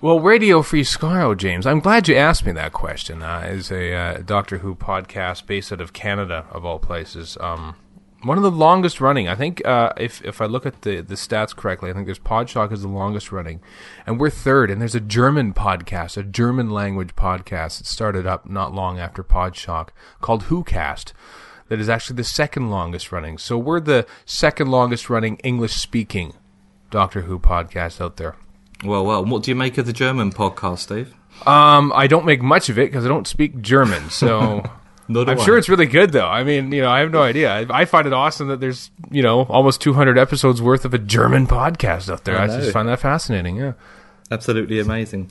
Well, Radio Free Scaro, James, I'm glad you asked me that question. Uh, as a uh, Doctor Who podcast based out of Canada, of all places, um, one of the longest running. I think uh, if if I look at the the stats correctly, I think there's Podshock is the longest running, and we're third. And there's a German podcast, a German language podcast that started up not long after Podshock called WhoCast. That is actually the second longest running. So we're the second longest running English speaking Doctor Who podcast out there. Well, well, what do you make of the German podcast, Dave? Um, I don't make much of it because I don't speak German, so I'm I. sure it's really good though. I mean, you know, I have no idea. I, I find it awesome that there's you know almost 200 episodes worth of a German podcast out there. I I, just find that fascinating. Yeah. Absolutely amazing.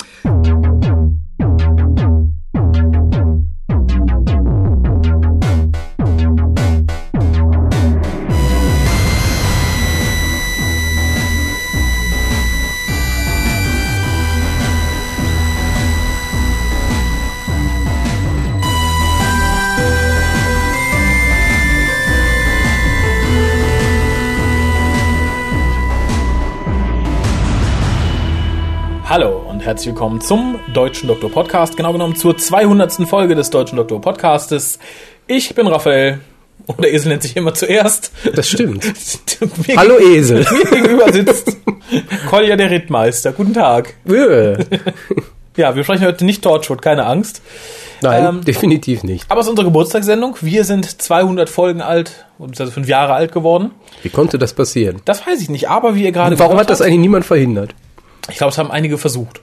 Herzlich willkommen zum Deutschen Doktor Podcast, genau genommen zur 200. Folge des Deutschen Doktor Podcastes. Ich bin Raphael und der Esel nennt sich immer zuerst. Das stimmt. mir, Hallo Esel. Mir gegenüber sitzt Kolja der Rittmeister. Guten Tag. Ja, wir sprechen heute nicht Torchwood, keine Angst. Nein, Ähm, definitiv nicht. Aber es ist unsere Geburtstagssendung. Wir sind 200 Folgen alt, also fünf Jahre alt geworden. Wie konnte das passieren? Das weiß ich nicht, aber wie ihr gerade warum hat das eigentlich niemand verhindert? Ich glaube, es haben einige versucht.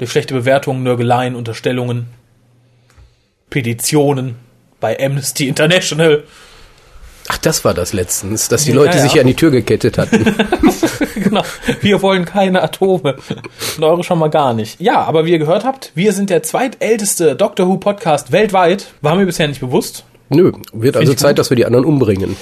Durch schlechte Bewertungen, Nörgeleien, Unterstellungen, Petitionen bei Amnesty International. Ach, das war das letztens, dass die Ja, Leute ja. sich an die Tür gekettet hatten. genau. Wir wollen keine Atome. Und eure schon mal gar nicht. Ja, aber wie ihr gehört habt, wir sind der zweitälteste Doctor Who Podcast weltweit. War mir bisher nicht bewusst. Nö, wird also Zeit, gut. dass wir die anderen umbringen.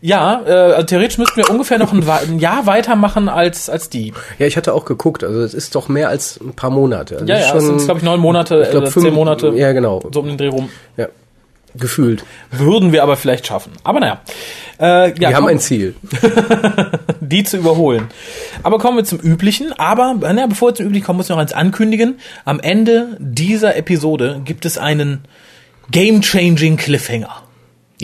Ja, äh, also theoretisch müssten wir ungefähr noch ein, ein Jahr weitermachen als, als die. Ja, ich hatte auch geguckt, also es ist doch mehr als ein paar Monate. Also Ja, ja, es sind, glaube ich, neun Monate, ich glaub, äh, fünf- zehn Monate. Ja, genau. So um den Dreh rum. Ja, gefühlt. Würden wir aber vielleicht schaffen. Aber naja. Äh, ja, wir haben ein Ziel. die zu überholen. Aber kommen wir zum Üblichen. Aber na, bevor wir zum Üblichen kommen, muss ich noch eins ankündigen. Am Ende dieser Episode gibt es einen game-changing Cliffhanger.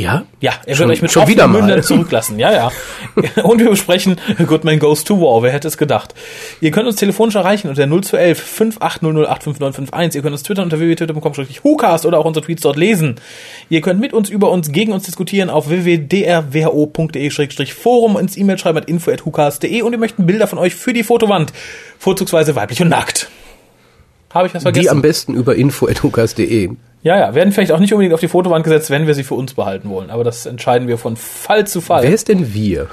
Ja? Ja, er Schon- wird euch mit schon wieder. Mündern zurücklassen. Ja, ja. Und wir besprechen Goodman Goes to War. Wer hätte es gedacht? Ihr könnt uns telefonisch erreichen unter 0211 5800 Ihr könnt uns twittern unter www.twitter.com-hucast oder auch unsere Tweets dort lesen. Ihr könnt mit uns, über uns, gegen uns diskutieren auf www.drwho.de-forum, ins E-Mail schreiben at info.hucast.de und wir möchten Bilder von euch für die Fotowand. Vorzugsweise weiblich und nackt. Habe ich was vergessen? Die am besten über info.hukas.de. ja, ja. Werden vielleicht auch nicht unbedingt auf die Fotowand gesetzt, wenn wir sie für uns behalten wollen. Aber das entscheiden wir von Fall zu Fall. Wer ist denn wir?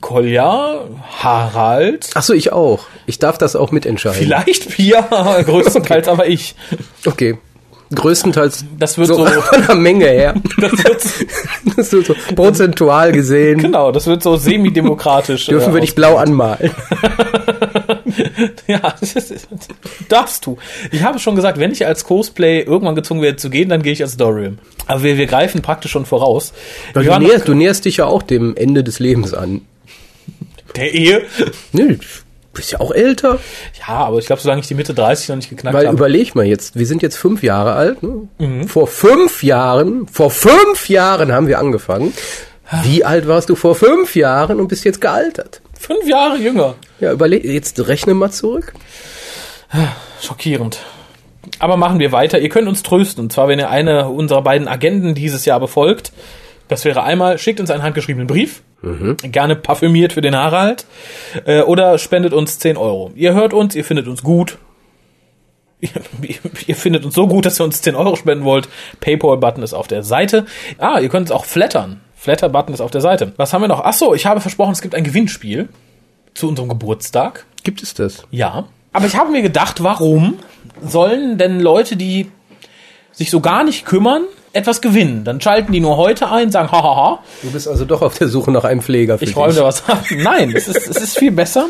Kolja, Harald, Ach so, ich auch. Ich darf das auch mitentscheiden. vielleicht Pia, größtenteils aber ich. Okay. Größtenteils Das wird so so- von der Menge her. Das wird, Das ist so, prozentual gesehen. genau, das wird so semi-demokratisch. Dürfen äh, wir dich blau anmalen? Ja, das ist- darfst du. Ich habe schon gesagt, wenn ich als Cosplay irgendwann gezwungen werde zu gehen, dann gehe ich als Dorian. Aber wir, wir greifen praktisch schon voraus. Du, näherst, du näherst dich ja auch dem Ende des Lebens an. der Ehe. Nee, du bist ja auch älter. Ja, aber ich glaube, solange ich die Mitte 30 noch nicht geknackt Weil habe. überleg mal jetzt, wir sind jetzt fünf Jahre alt. Ne? Mhm. Vor fünf Jahren, vor fünf Jahren haben wir angefangen. Wie alt warst du vor fünf Jahren und bist jetzt gealtert? Fünf Jahre jünger. Ja, überleg, jetzt rechne mal zurück. Schockierend. Aber machen wir weiter. Ihr könnt uns trösten. Und zwar, wenn ihr eine unserer beiden Agenden dieses Jahr befolgt. Das wäre einmal, schickt uns einen handgeschriebenen Brief. Gerne parfümiert für den Harald. Äh, oder spendet uns 10 Euro. Ihr hört uns, ihr findet uns gut. Ihr, ihr findet uns so gut, dass ihr uns 10 Euro spenden wollt. Paypal-Button ist auf der Seite. Ah, ihr könnt es auch flattern. Flatter-Button ist auf der Seite. Was haben wir noch? Ach so, ich habe versprochen, es gibt ein Gewinnspiel zu unserem Geburtstag. Gibt es das? Ja. Aber ich habe mir gedacht, warum sollen denn Leute, die sich so gar nicht kümmern, etwas gewinnen? Dann schalten die nur heute ein, sagen, hahaha, Du bist also doch auf der Suche nach einem Pfleger für ich räume da was ab. Nein, es ist, es ist viel besser.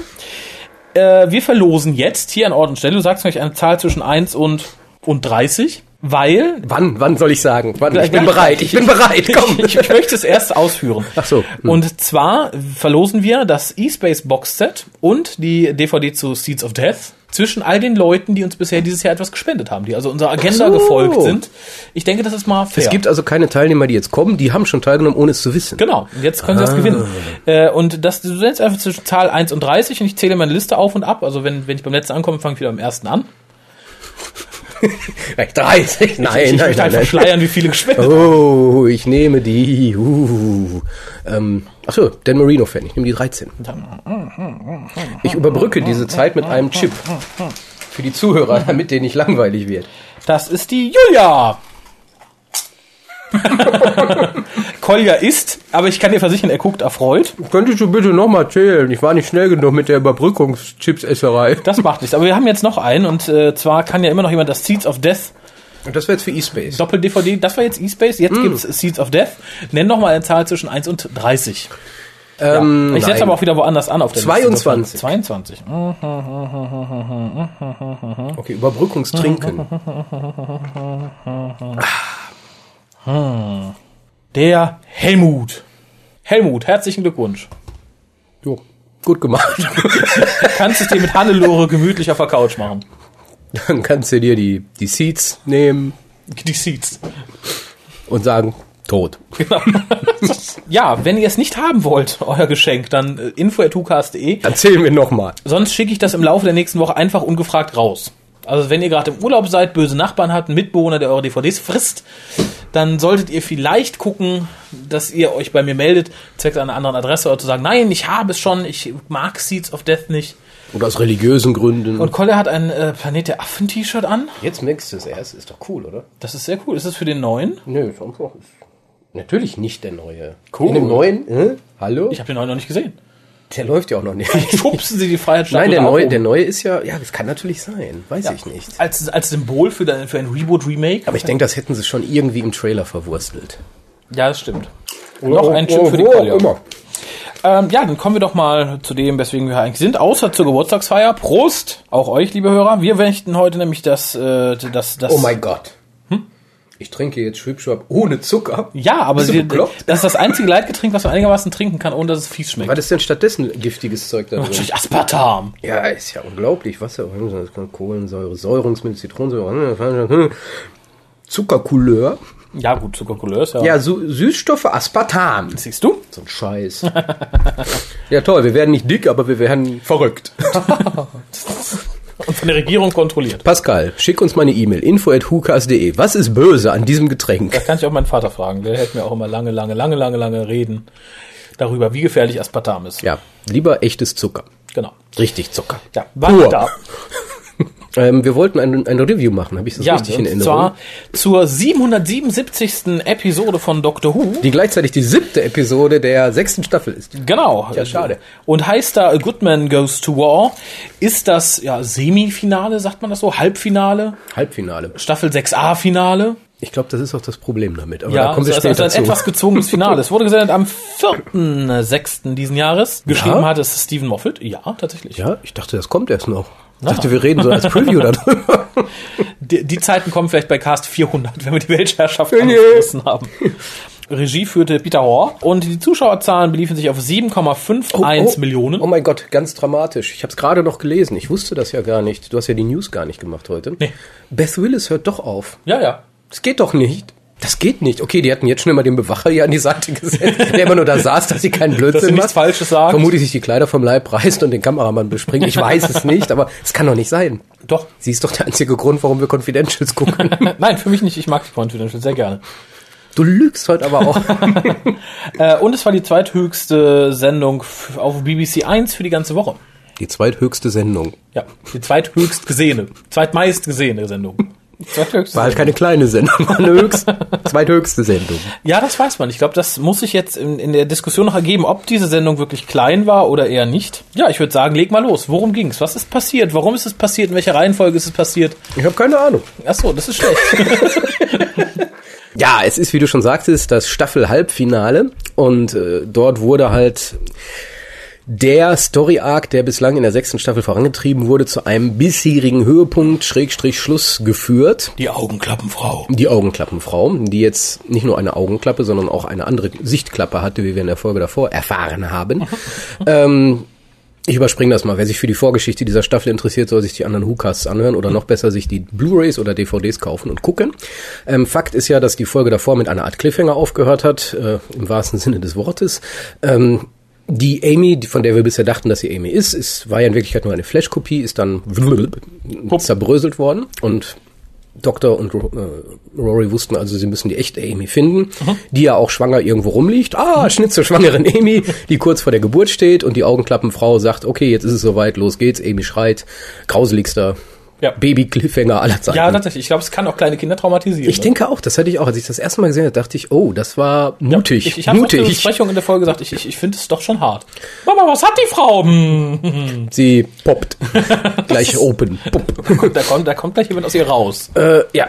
Äh, wir verlosen jetzt hier an Ort und Stelle, du sagst euch eine Zahl zwischen 1 und, und 30, weil... Wann, wann soll ich sagen? Wann? Ich bin bereit, ich bin bereit, komm. Ich, ich möchte es erst ausführen. Ach so, hm. Und zwar verlosen wir das E-Space Box Set und die DVD zu Seeds of Death. Zwischen all den Leuten, die uns bisher dieses Jahr etwas gespendet haben, die also unserer Agenda so. gefolgt sind. Ich denke, das ist mal fair. Es gibt also keine Teilnehmer, die jetzt kommen, die haben schon teilgenommen, ohne es zu wissen. Genau, jetzt können sie das gewinnen. Äh, und das, du nennst einfach zwischen Zahl 1 und 30 und ich zähle meine Liste auf und ab. Also wenn, wenn ich beim letzten ankomme, fange ich wieder beim ersten an. Vielleicht 30. Nein, ich nein, möchte nein, einfach nein. wie viele gespendet. Oh, ich nehme die. Uh. Ähm, achso, Dan Marino-Fan. Ich nehme die 13. Ich überbrücke diese Zeit mit einem Chip. Für die Zuhörer, damit denen nicht langweilig wird. Das ist die Julia. Kolja ist, aber ich kann dir versichern, er guckt erfreut. Könntest du bitte nochmal zählen? Ich war nicht schnell genug mit der Überbrückungschipsesserei. Das macht nichts. Aber wir haben jetzt noch einen und äh, zwar kann ja immer noch jemand das Seeds of Death Und das wäre jetzt für eSpace. Doppel-DVD, das war jetzt eSpace, jetzt gibt's Seeds of Death. Nenn noch mal eine Zahl zwischen 1 und 30. Ähm, Ich setze aber auch wieder woanders an auf der 22. Liste. 22. Hm. Okay, Überbrückungstrinken. Der Helmut. Helmut, herzlichen Glückwunsch. Jo, gut gemacht. Kannst es dir mit Hannelore gemütlich auf der Couch machen. Dann kannst du dir die, die Seeds nehmen Die Seeds. und sagen, tot. Genau. ja, wenn ihr es nicht haben wollt, euer Geschenk, dann äh, info.hucast.de. Dann zählen wir nochmal. Sonst schicke ich das im Laufe der nächsten Woche einfach ungefragt raus. Also wenn ihr gerade im Urlaub seid, böse Nachbarn habt, einen Mitbewohner, der eure DVDs frisst, dann solltet ihr vielleicht gucken, dass ihr euch bei mir meldet, zwecks einer anderen Adresse oder zu sagen, nein, ich habe es schon, ich mag Seeds of Death nicht. Oder aus religiösen Gründen. Und Kolle hat ein äh, Planet der Affen-T-Shirt an. jetzt merkst du es erst. Ist doch cool, oder? Das ist sehr cool. Ist das für den neuen? Nö, ist einfach. Natürlich nicht der neue. Cool. In dem neuen? Äh? Hallo? Ich habe den neuen noch nicht gesehen. Der läuft ja auch noch nicht. Schubsen Sie die Freiheitsstatue Nein, der neue, oben. der neue ist ja, ja, das kann natürlich sein. Weiß ich nicht. Als, als Symbol für, dein, für ein Reboot-Remake. Aber ich denke, das hätten sie schon irgendwie im Trailer verwurstelt. Ja, das stimmt. Noch ein Chip für die Kolja. immer. Ähm, ja, dann kommen wir doch mal zu dem, weswegen wir hier eigentlich sind, außer zur Geburtstagsfeier. Prost! Auch euch, liebe Hörer. Wir möchten heute nämlich das, äh, das, das. Oh mein Gott. Ich trinke jetzt Schwipschwap ohne Zucker. Ja, aber bekloppt? das ist das einzige Leitgetränk, was man einigermaßen trinken kann, ohne dass es fies schmeckt. Was ist denn stattdessen giftiges Zeug da drin? Natürlich Aspartam. Ja, ist ja unglaublich. Wasser, Kohlensäure, Säurungsmittel, Zitronensäure, Zuckercouleur. Ja, gut, Zuckercouleur ist ja. Ja, Su Süßstoffe, Aspartam. Siehst du? So ein Scheiß. ja, toll. Wir werden nicht dick, aber wir werden verrückt. Und von der Regierung kontrolliert. Pascal, schick uns mal eine E-Mail. info.hukas.de. Was ist böse an diesem Getränk? Das kann ich auch meinen Vater fragen. Der hält mir auch immer lange, lange, lange, lange, lange reden darüber, wie gefährlich Aspartam ist. Ja, lieber echtes Zucker. Genau. Richtig Zucker. Ja, war Pur. da. Ähm, wir wollten ein, ein Review machen. Habe ich das Ja, richtig in und Erinnerung? zwar zur 777. Episode von Doctor Who. die gleichzeitig die siebte Episode der sechsten Staffel ist. Genau. Ja, schade. Und heißt da A Good Man Goes to War. Ist das ja Semifinale, sagt man das so? Halbfinale? Halbfinale. Staffel 6a Finale? Ich glaube, das ist auch das Problem damit. Aber Ja, da kommen wir also, also ein zu. etwas gezwungenes Finale. Es wurde gesendet am 4.6. diesen Jahres. Geschrieben hat es Stephen Moffat. Ja, tatsächlich. ja, ich dachte, das kommt erst noch. Ich dachte, wir reden so als Preview darüber. Die, die Zeiten kommen vielleicht bei Cast 400, wenn wir die Weltherrschaft Nee. angerissen haben. Regie führte Peter Hoare und die Zuschauerzahlen beliefen sich auf 7,51 Millionen. Oh mein Gott, ganz dramatisch. Ich habe es gerade noch gelesen. Ich wusste das ja gar nicht. Du hast ja die News gar nicht gemacht heute. Nee. Beth Willis hört doch auf. Ja, ja. Das geht doch nicht. Das geht nicht. Okay, die hatten jetzt schon immer den Bewacher hier an die Seite gesetzt, der immer nur da saß, dass sie keinen Dass Blödsinn nichts macht. Falsches sagt. Vermutlich sich die Kleider vom Leib reißt und den Kameramann bespringt. Ich weiß es nicht, aber es kann doch nicht sein. Doch. Sie ist doch der einzige Grund, warum wir Confidentials gucken. Nein, für mich nicht. Ich mag die Confidential sehr gerne. Du lügst heute aber auch. Äh, und es war die zweithöchste Sendung auf BBC 1 für die ganze Woche. Die zweithöchste Sendung. Ja, die zweithöchst gesehene, zweitmeist gesehene Sendung. Zweithöchste War halt keine kleine Sendung, war eine höchst, zweithöchste Sendung. Ja, das weiß man. Ich glaube, das muss sich jetzt in, in der Diskussion noch ergeben, ob diese Sendung wirklich klein war oder eher nicht. Ja, ich würde sagen, leg mal los. Worum ging's? Was ist passiert? Warum ist es passiert? In welcher Reihenfolge ist es passiert? Ich habe keine Ahnung. Ach so, das ist schlecht. Ja, es ist, wie du schon sagtest, das Staffel-Halbfinale und äh, dort wurde halt der Story-Arc, der bislang in der sechsten Staffel vorangetrieben wurde, zu einem bisherigen Höhepunkt, Schrägstrich Schluss geführt. Die Augenklappenfrau. Die Augenklappenfrau, die jetzt nicht nur eine Augenklappe, sondern auch eine andere Sichtklappe hatte, wie wir in der Folge davor erfahren haben. ähm, Ich überspringe das mal. Wer sich für die Vorgeschichte dieser Staffel interessiert, soll sich die anderen Whocasts anhören oder noch besser sich die Blu-rays oder DVDs kaufen und gucken. Ähm, Fakt ist ja, dass die Folge davor mit einer Art Cliffhanger aufgehört hat, äh, im wahrsten Sinne des Wortes. Ähm, die Amy, von der wir bisher dachten, dass sie Amy ist, ist war ja in Wirklichkeit nur eine Flash-Kopie, ist dann zerbröselt worden und Doktor und äh, Rory wussten also, sie müssen die echte Amy finden, die ja auch schwanger irgendwo rumliegt. Ah, Schnitt zur schwangeren Amy, die kurz vor der Geburt steht und die Augenklappenfrau sagt, okay, jetzt ist es soweit, los geht's. Amy schreit, grauseligster Ja. Baby-Cliffhanger aller Zeiten. Ja, tatsächlich. Ich glaube, es kann auch kleine Kinder traumatisieren. ich ne? denke auch, das hatte ich auch, als ich das erste Mal gesehen habe, dachte ich, oh, das war mutig, Ich, ich habe in der. Besprechung in der Folge gesagt, ich, ich, ich finde es doch schon hart. Mama, was hat die Frau? Hm. Sie poppt. Gleich open. Pop. Da kommt, da kommt gleich jemand aus ihr raus. Äh, ja.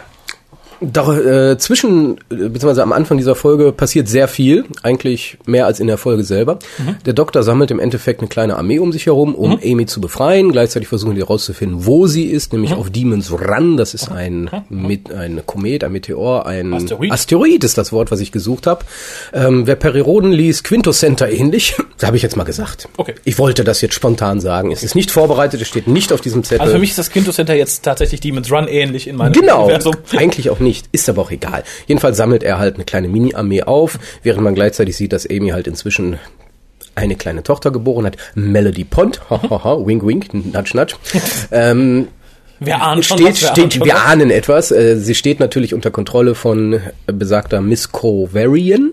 Doch, äh, zwischen, äh, beziehungsweise am Anfang dieser Folge passiert sehr viel, eigentlich mehr als in der Folge selber. Der Doktor sammelt im Endeffekt eine kleine Armee um sich herum, um Amy zu befreien. Gleichzeitig versuchen die herauszufinden, wo sie ist, nämlich auf Demon's Run. Das ist ein, mit, ein Komet, ein Meteor, ein Asteroid. Asteroid ist das Wort, was ich gesucht habe. Ähm, wer Perioden liest, Quinto Center ähnlich. Das habe ich jetzt mal gesagt. Okay. Ich wollte das jetzt spontan sagen. Es ist nicht vorbereitet, es steht nicht auf diesem Zettel. Also für mich ist das Kinto Center jetzt tatsächlich Demon's Run ähnlich in meinem Genau, Universum. eigentlich auch nicht, ist aber auch egal. Jedenfalls sammelt er halt eine kleine Mini-Armee auf, während man gleichzeitig sieht, dass Amy halt inzwischen eine kleine Tochter geboren hat, Melody Pond, hahaha, wink wink, nudge nudge. ähm, Wir ahnen schon steht, was, wir ahnen steht, schon wir ahnen etwas. Äh, sie steht natürlich unter Kontrolle von äh, besagter Miss Covarian.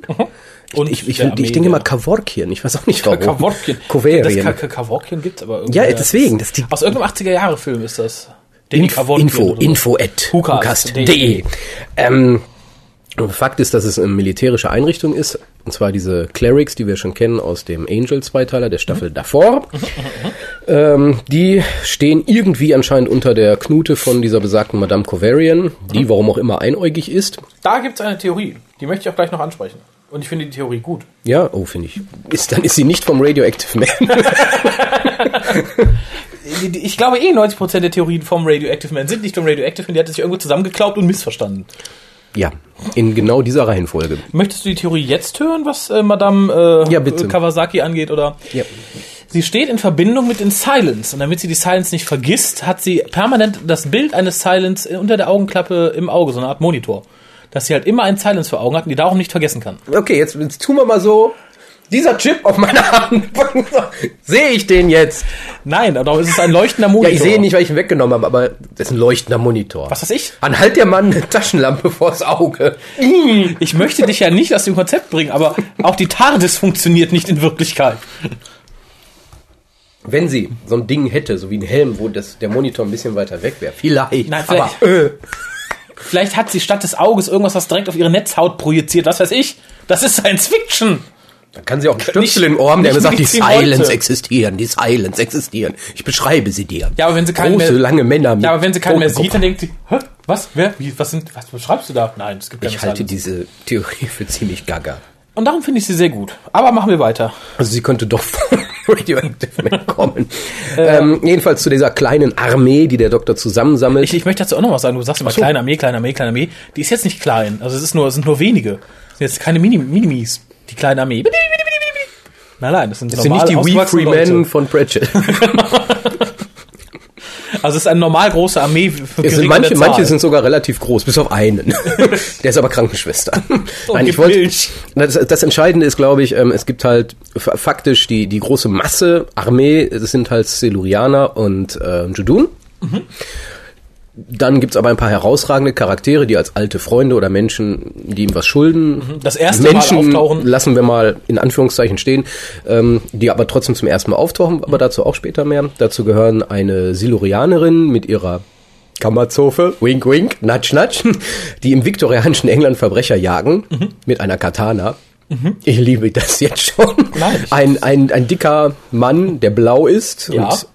Und Ich, ich, ich Armee denke mal Kavorkien, ich weiß auch nicht warum. Kavorkien. Das. Ka Ka Kavorkien gibt aber irgendwie. Ja, deswegen, das die- Aus irgendeinem 80er-Jahre-Film ist das. Info, Info, so. info at Hukast.de. hukast.de. Ähm, Fakt ist, dass es eine militärische Einrichtung ist, und zwar diese Clerics, die wir schon kennen aus dem Angel-Zweiteiler der Staffel davor. Ähm, die stehen irgendwie anscheinend unter der Knute von dieser besagten Madame Covarian, die warum auch immer einäugig ist. Da gibt es eine Theorie. Die möchte ich auch gleich noch ansprechen. Und ich finde die Theorie gut. Ja, oh, finde ich. Ist, dann ist sie nicht vom Radioactive Man. Ich glaube eh 90% der Theorien vom Radioactive Man sind nicht vom Radioactive Man. Die hat sich irgendwo zusammengeklaubt und missverstanden. ja, in genau dieser Reihenfolge. Möchtest du die Theorie jetzt hören, was äh, Madame äh, Ja. Kawasaki angeht? Oder? Ja. Sie steht in Verbindung mit den Silence. Und damit sie die Silence nicht vergisst, hat sie permanent das Bild eines Silence unter der Augenklappe im Auge, so eine Art Monitor. Dass sie halt immer einen Silence vor Augen hat und die darum nicht vergessen kann. Okay, jetzt, jetzt tun wir mal so. Dieser Chip auf meiner Hand. sehe ich den jetzt? Nein, aber es ist ein leuchtender Ja, Monitor. ich sehe ihn nicht, weil ich ihn weggenommen habe, aber das ist ein leuchtender Monitor. Was weiß ich? Anhalt der Mann eine Taschenlampe vors Auge. Ich möchte dich ja nicht aus dem Konzept bringen, aber auch die TARDIS funktioniert nicht in Wirklichkeit. Wenn sie so ein Ding hätte, so wie ein Helm, wo das, der Monitor ein bisschen weiter weg wäre, vielleicht. Nein, aber vielleicht- äh, Vielleicht hat sie statt des Auges irgendwas, was direkt auf ihre Netzhaut projiziert. Was weiß ich? Das ist Science Fiction. Dann kann sie auch einen Stöpsel Nicht- im Ohr haben, der mir sagt, die Silence heute. existieren, die Silence existieren. Ich beschreibe sie dir. Ja, aber wenn sie keinen Große, mehr, lange Männer. mit ja, aber wenn sie keinen mehr sieht, dann denkt sie, Hä? was, wer, wie, was sind, was beschreibst du da? Nein, es gibt keine Ich halte Silence. diese Theorie für ziemlich gaga. Und darum finde ich sie sehr gut. Aber machen wir weiter. Also sie könnte doch von Radioactive Man kommen. ähm, jedenfalls zu dieser kleinen Armee, die der Doktor zusammensammelt. Ich, ich möchte dazu auch noch was sagen. Du sagst immer so. kleine Armee, kleine Armee, kleine Armee. Die ist jetzt nicht klein. Also es ist nur, es sind nur wenige. Es sind jetzt keine Mini, Minimis. Die kleine Armee. Nein, nein, das sind, das sind nicht die We Free Men von Pratchett. Also es ist eine normal große Armee. Für sind manche, manche sind sogar relativ groß, bis auf einen. Der ist aber Krankenschwester. Nein, ich wollte, das, das Entscheidende ist, glaube ich, ähm, es gibt halt faktisch die, die große Masse, Armee, das sind halt Silurianer und äh, Judun. Dann gibt's aber ein paar herausragende Charaktere, die als alte Freunde oder Menschen, die ihm was schulden. Das erste Mal Menschen auftauchen. lassen wir mal in Anführungszeichen stehen, ähm, die aber trotzdem zum ersten Mal auftauchen, aber dazu auch später mehr. Dazu gehören eine Silurianerin mit ihrer Kammerzofe, wink wink, nudge nudge, die im viktorianischen England Verbrecher jagen mit einer Katana. Ich liebe das jetzt schon. Nein. Ein, ein, ein dicker Mann, der blau ist Ja. und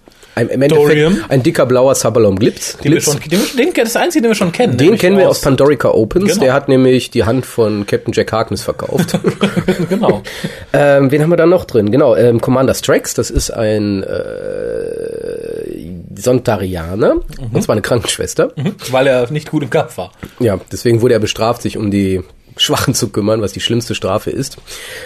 ein, im Endeffekt ein dicker blauer Sabalom Glitz. Den Glitz. schon, den, den, das einzige, den wir schon kennen. Den kennen wir aus Pandorica Opens. Genau. Der hat nämlich die Hand von Captain Jack Harkness verkauft. genau. ähm, wen haben wir da noch drin? Genau, ähm, Commander Strax, das ist ein äh, Sontarianer, und zwar eine Krankenschwester. Weil er nicht gut im Kampf war. Ja, deswegen wurde er bestraft, sich um die Schwachen zu kümmern, was die schlimmste Strafe ist.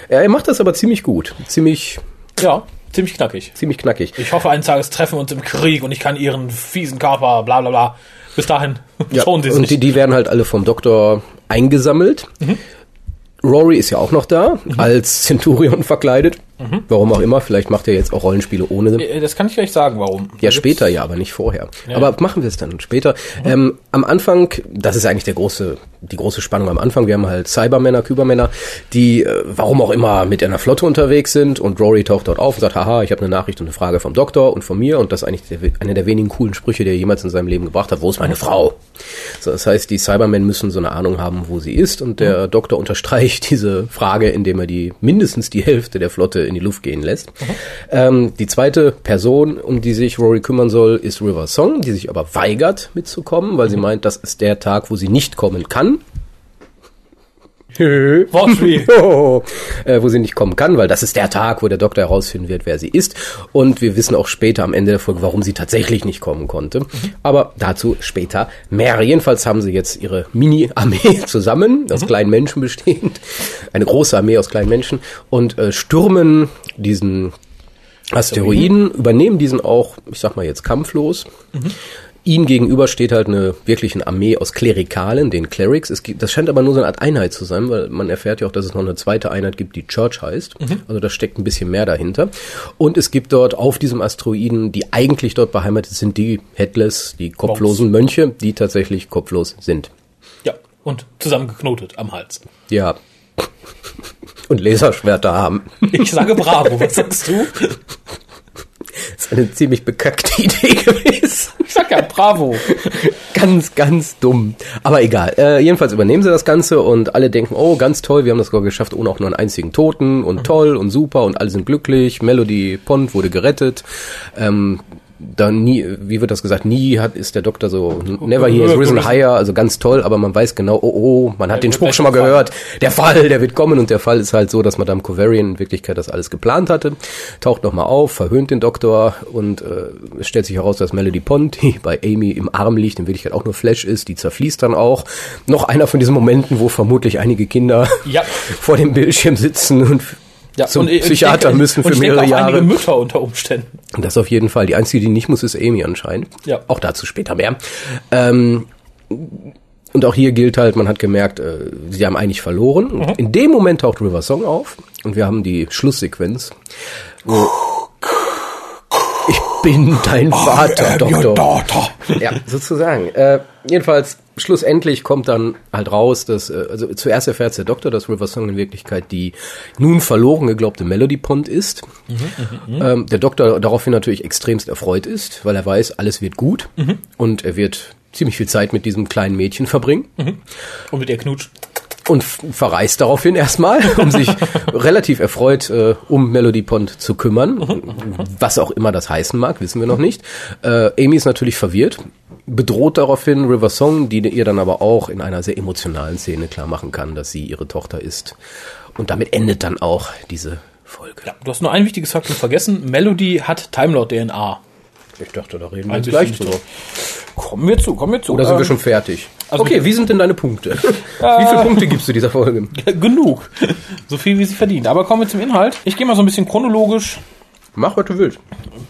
Ja, er macht das aber ziemlich gut. Ziemlich Ja. Ziemlich knackig. Ziemlich knackig. Ich hoffe, eines Tages treffen wir uns im Krieg und ich kann ihren fiesen Körper, bla bla bla. Bis dahin Ja, schonen sie und sich. die, die werden halt alle vom Doktor eingesammelt. Rory ist ja auch noch da, als Centurion verkleidet. Warum auch immer, vielleicht macht er jetzt auch Rollenspiele ohne. Äh, Das kann ich gleich sagen, warum. Ja, später ja, aber nicht vorher. Aber machen wir es dann später. Ähm, am Anfang, das ist eigentlich der große, die große Spannung am Anfang. Wir haben halt Cybermänner, Kybermänner, die, äh, warum auch immer, mit einer Flotte unterwegs sind und Rory taucht dort auf und sagt, haha, ich habe eine Nachricht und eine Frage vom Doktor und von mir und das ist eigentlich der, einer der wenigen coolen Sprüche, die er jemals in seinem Leben gebracht hat. Wo ist meine Frau? So, das heißt, die Cybermen müssen so eine Ahnung haben, wo sie ist und der Doktor unterstreicht diese Frage, indem er die mindestens die Hälfte der Flotte in die Luft gehen lässt. Ähm, die zweite Person, um die sich Rory kümmern soll, ist River Song, die sich aber weigert mitzukommen, weil sie meint, das ist der Tag, wo sie nicht kommen kann. Wortspiel. Äh, wo sie nicht kommen kann, weil das ist der Tag, wo der Doktor herausfinden wird, wer sie ist. Und wir wissen auch später am Ende der Folge, warum sie tatsächlich nicht kommen konnte. Aber dazu später mehr. Jedenfalls haben sie jetzt ihre Mini-Armee zusammen, aus kleinen Menschen bestehend. Eine große Armee aus kleinen Menschen und äh, stürmen diesen Asteroiden, übernehmen diesen auch, ich sag mal jetzt kampflos. Ihnen gegenüber steht halt eine wirkliche Armee aus Klerikalen, den Clerics. Es gibt, das scheint aber nur so eine Art Einheit zu sein, weil man erfährt ja auch, dass es noch eine zweite Einheit gibt, die Church heißt. Also da steckt ein bisschen mehr dahinter. Und es gibt dort auf diesem Asteroiden, die eigentlich dort beheimatet sind, die Headless, die kopflosen Mönche, die tatsächlich kopflos sind. Ja, und zusammengeknotet am Hals. Ja. Und Laserschwerter haben. Ich sage Bravo, was sagst du? Das ist eine ziemlich bekackte Idee gewesen. Ich sag ja Bravo. Ganz, ganz dumm. Aber egal. Äh, jedenfalls übernehmen sie das Ganze und alle denken, oh, ganz toll, wir haben das sogar geschafft, ohne auch nur einen einzigen Toten und toll und super und alle sind glücklich. Melody Pond wurde gerettet. Ähm, dann nie, wie wird das gesagt, nie hat, ist der Doktor so, never he has risen higher, also ganz toll, aber man weiß genau, oh, oh, man hat den Spruch schon mal gehört, der Fall, der wird kommen und der Fall ist halt so, dass Madame Covarian in Wirklichkeit das alles geplant hatte, taucht nochmal auf, verhöhnt den Doktor und äh, es stellt sich heraus, dass Melody Pond, die bei Amy im Arm liegt, in Wirklichkeit auch nur Flash ist, die zerfließt dann auch. Noch einer von diesen Momenten, wo vermutlich einige Kinder Ja. vor dem Bildschirm sitzen und Ja, zum und Psychiater denke, müssen und für denke mehrere Jahre. einige Mütter unter Umständen. Das auf jeden Fall. Die einzige, die nicht muss, ist Amy anscheinend. Ja. Auch dazu später mehr. Ähm, und auch hier gilt halt, man hat gemerkt, äh, sie haben eigentlich verloren. Mhm. Und in dem Moment taucht River Song auf und wir haben die Schlusssequenz. Wo bin dein Vater, Doktor. Ja, sozusagen. Äh, jedenfalls, schlussendlich kommt dann halt raus, dass, äh, also zuerst erfährt der Doktor, dass River Song in Wirklichkeit die nun verloren geglaubte Melody Pond ist. Ähm, der Doktor daraufhin natürlich extremst erfreut ist, weil er weiß, alles wird gut und er wird ziemlich viel Zeit mit diesem kleinen Mädchen verbringen Und mit ihr knutscht. Und verreist daraufhin erstmal, um sich relativ erfreut äh, um Melody Pond zu kümmern. Was auch immer das heißen mag, wissen wir noch nicht. Äh, Amy ist natürlich verwirrt, bedroht daraufhin River Song, die ihr dann aber auch in einer sehr emotionalen Szene klar machen kann, dass sie ihre Tochter ist. Und damit endet dann auch diese Folge. Ja, du hast nur ein wichtiges Faktum vergessen. Melody hat Timelord-DNA. Ich dachte, da reden wir jetzt gleich drüber. Kommen wir zu, kommen wir zu. Oder sind wir Ähm, schon fertig? also okay, wie sind denn deine Punkte? wie viele Punkte gibst du dieser Folge? Genug. So viel, wie sie verdient. Aber kommen wir zum Inhalt. Ich gehe mal so ein bisschen chronologisch. Mach, was du willst.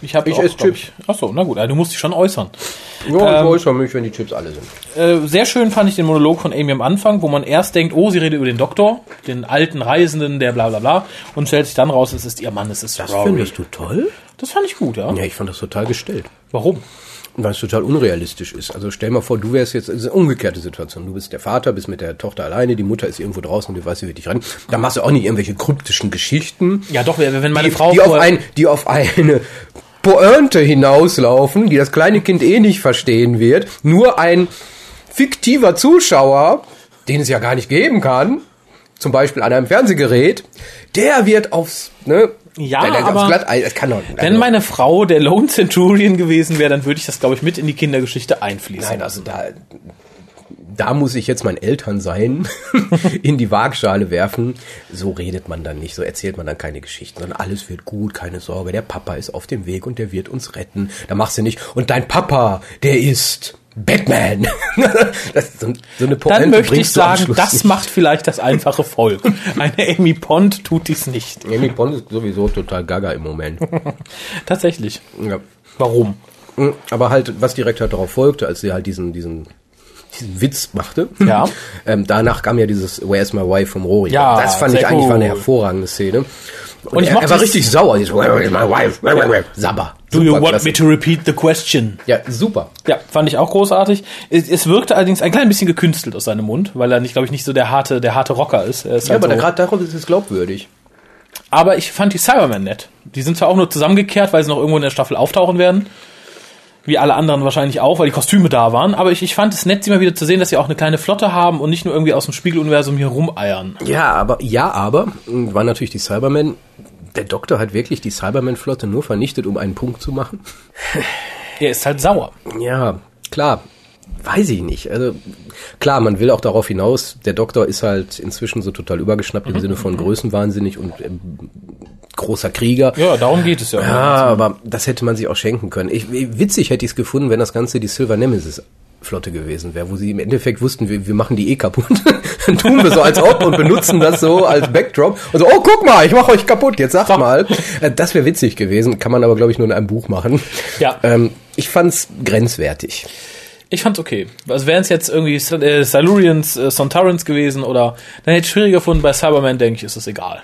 Ich, hab Ich auch, esse Chips. Ich, ach so, na gut, also du musst dich schon äußern. Ja, ich äußere mich, wenn die Chips alle sind. Äh, sehr schön fand ich den Monolog von Amy am Anfang, wo man erst denkt, oh, sie redet über den Doktor, den alten Reisenden, der bla bla bla, und stellt sich dann raus, es ist ihr Mann, es ist Das Rory. findest du toll? Das fand ich gut, ja. Ja, ich fand das total gestellt. Warum? Weil es total unrealistisch ist. Also stell mal vor, du wärst jetzt, es ist eine umgekehrte Situation. Du bist der Vater, bist mit der Tochter alleine, die Mutter ist irgendwo draußen und du weißt, sie wird dich rennen. Da machst du auch nicht irgendwelche kryptischen Geschichten, Ja, doch, wenn meine die, Frau die, auf ein, die auf eine Pointe hinauslaufen, die das kleine Kind eh nicht verstehen wird. Nur ein fiktiver Zuschauer, den es ja gar nicht geben kann, zum Beispiel an einem Fernsehgerät, der wird aufs, ne, Ja, der, der aber doch, Wenn meine Frau der Lone Centurion gewesen wäre, dann würde ich das, glaube ich, mit in die Kindergeschichte einfließen. Nein, also da, da muss ich jetzt mein Elternsein in die Waagschale werfen. So redet man dann nicht, so erzählt man dann keine Geschichten, sondern alles wird gut, keine Sorge, der Papa ist auf dem Weg und der wird uns retten. Da machst du nicht, und dein Papa, der ist Batman. das ist so, so eine Dann möchte ich sagen, das macht vielleicht das einfache Volk. Eine Amy Pond tut dies nicht. Amy Bond ist sowieso total gaga im Moment. Tatsächlich. ja. Warum? Mhm, Aber halt, was direkt halt darauf folgte, als sie halt diesen, diesen, diesen Witz machte. Ja. ähm, danach kam ja dieses Where's My Wife vom Rory. Ja, das fand ich eigentlich war eine cool. hervorragende Szene. Und, Und ich er, er war richtig sauer. Dieses, Where is my wife? Sabber. Do you Super want klasse. me to repeat the question? Ja, super. Ja, fand ich auch großartig. Es, es wirkte allerdings ein klein bisschen gekünstelt aus seinem Mund, weil er nicht, glaube ich, nicht so der harte, der harte Rocker ist. Er ist Ja, halt aber so. gerade darauf ist es glaubwürdig. aber ich fand die Cybermen nett. Die sind zwar auch nur zusammengekehrt, weil sie noch irgendwo in der Staffel auftauchen werden. Wie alle anderen wahrscheinlich auch, weil die Kostüme da waren. Aber ich, ich fand es nett, sie mal wieder zu sehen, dass sie auch eine kleine Flotte haben und nicht nur irgendwie aus dem Spiegeluniversum hier rumeiern. Ja, aber, ja, aber, mh, waren natürlich die Cybermen. Der Doktor hat wirklich die Cyberman-Flotte nur vernichtet, um einen Punkt zu machen. Er ist halt sauer. Ja, klar. Weiß ich nicht. Also klar, man will auch darauf hinaus, der Doktor ist halt inzwischen so total übergeschnappt im Sinne von größenwahnsinnig und ähm, großer Krieger. Ja, darum geht es ja. Ja, aber das hätte man sich auch schenken können. Ich, witzig hätte ich es gefunden, wenn das Ganze die Silver Nemesis Flotte gewesen wäre, wo sie im Endeffekt wussten, wir, wir machen die eh kaputt. Dann tun wir so als ob und benutzen das so als Backdrop. Und so, oh, guck mal, ich mache euch kaputt, jetzt sag mal. Äh, Das wäre witzig gewesen, kann man aber, glaube ich, nur in einem Buch machen. Ja. Ähm, ich fand's grenzwertig. Ich fand's okay. Also wären es jetzt irgendwie äh, Silurians, äh, Sontarans gewesen oder dann hätte ich schwieriger gefunden. Bei Cyberman denke ich, ist es egal.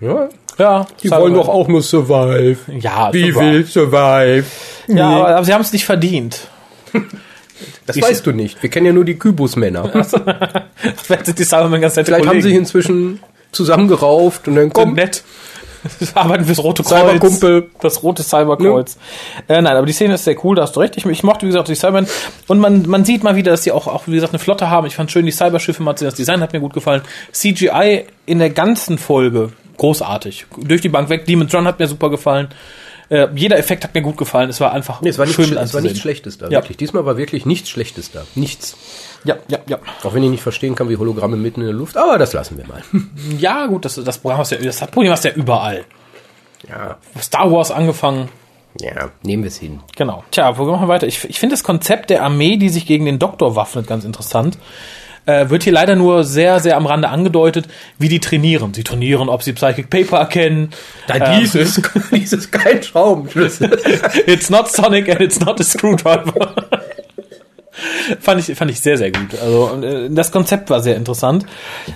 Ja, Ja, die Cyberman- wollen doch auch nur survive. Ja, Wie survive. will survive? Ja, aber, aber sie haben es nicht verdient. Das weißt du nicht. Wir kennen ja nur die Kybus-Männer. Vielleicht sind die Cybermen ganz nette Vielleicht haben sie sich inzwischen zusammengerauft und dann kommt nett. Arbeiten fürs Rote Kreuz. Cyberkumpel. Das rote Cyberkreuz. Äh, nein, aber die Szene ist sehr cool, da hast du recht. Ich, ich mochte, wie gesagt, die Cybermen. Und man, man sieht mal wieder, dass die auch, auch, wie gesagt, eine Flotte haben. Ich fand schön die Cyberschiffe mal zu sehen. Das Design hat mir gut gefallen. CGI in der ganzen Folge großartig. Durch die Bank weg. Demon's Run hat mir super gefallen. Äh, jeder Effekt hat mir gut gefallen. Es war einfach Nee, es war, nicht, schön mit es war nichts Schlechtes da, Ja. wirklich. Diesmal war wirklich nichts Schlechtes da. Nichts. Ja, ja, ja. Auch wenn ich nicht verstehen kann, wie Hologramme mitten in der Luft, aber das lassen wir mal. Ja, gut, das, das, Problem hast du ja, das Problem hast ja überall. Ja, Star Wars angefangen. ja, nehmen wir es hin. Genau. Tja, wo machen wir weiter? Ich, ich finde das Konzept der Armee, die sich gegen den Doktor waffnet, ganz interessant. Äh, wird hier leider nur sehr, sehr am Rande angedeutet, wie die trainieren. Sie trainieren, ob sie Psychic Paper erkennen. Ähm, dieses, dieses kein Schraubenschlüssel. It's not Sonic and it's not a Screwdriver. fand, ich, fand ich sehr, sehr gut. Also äh, das Konzept war sehr interessant.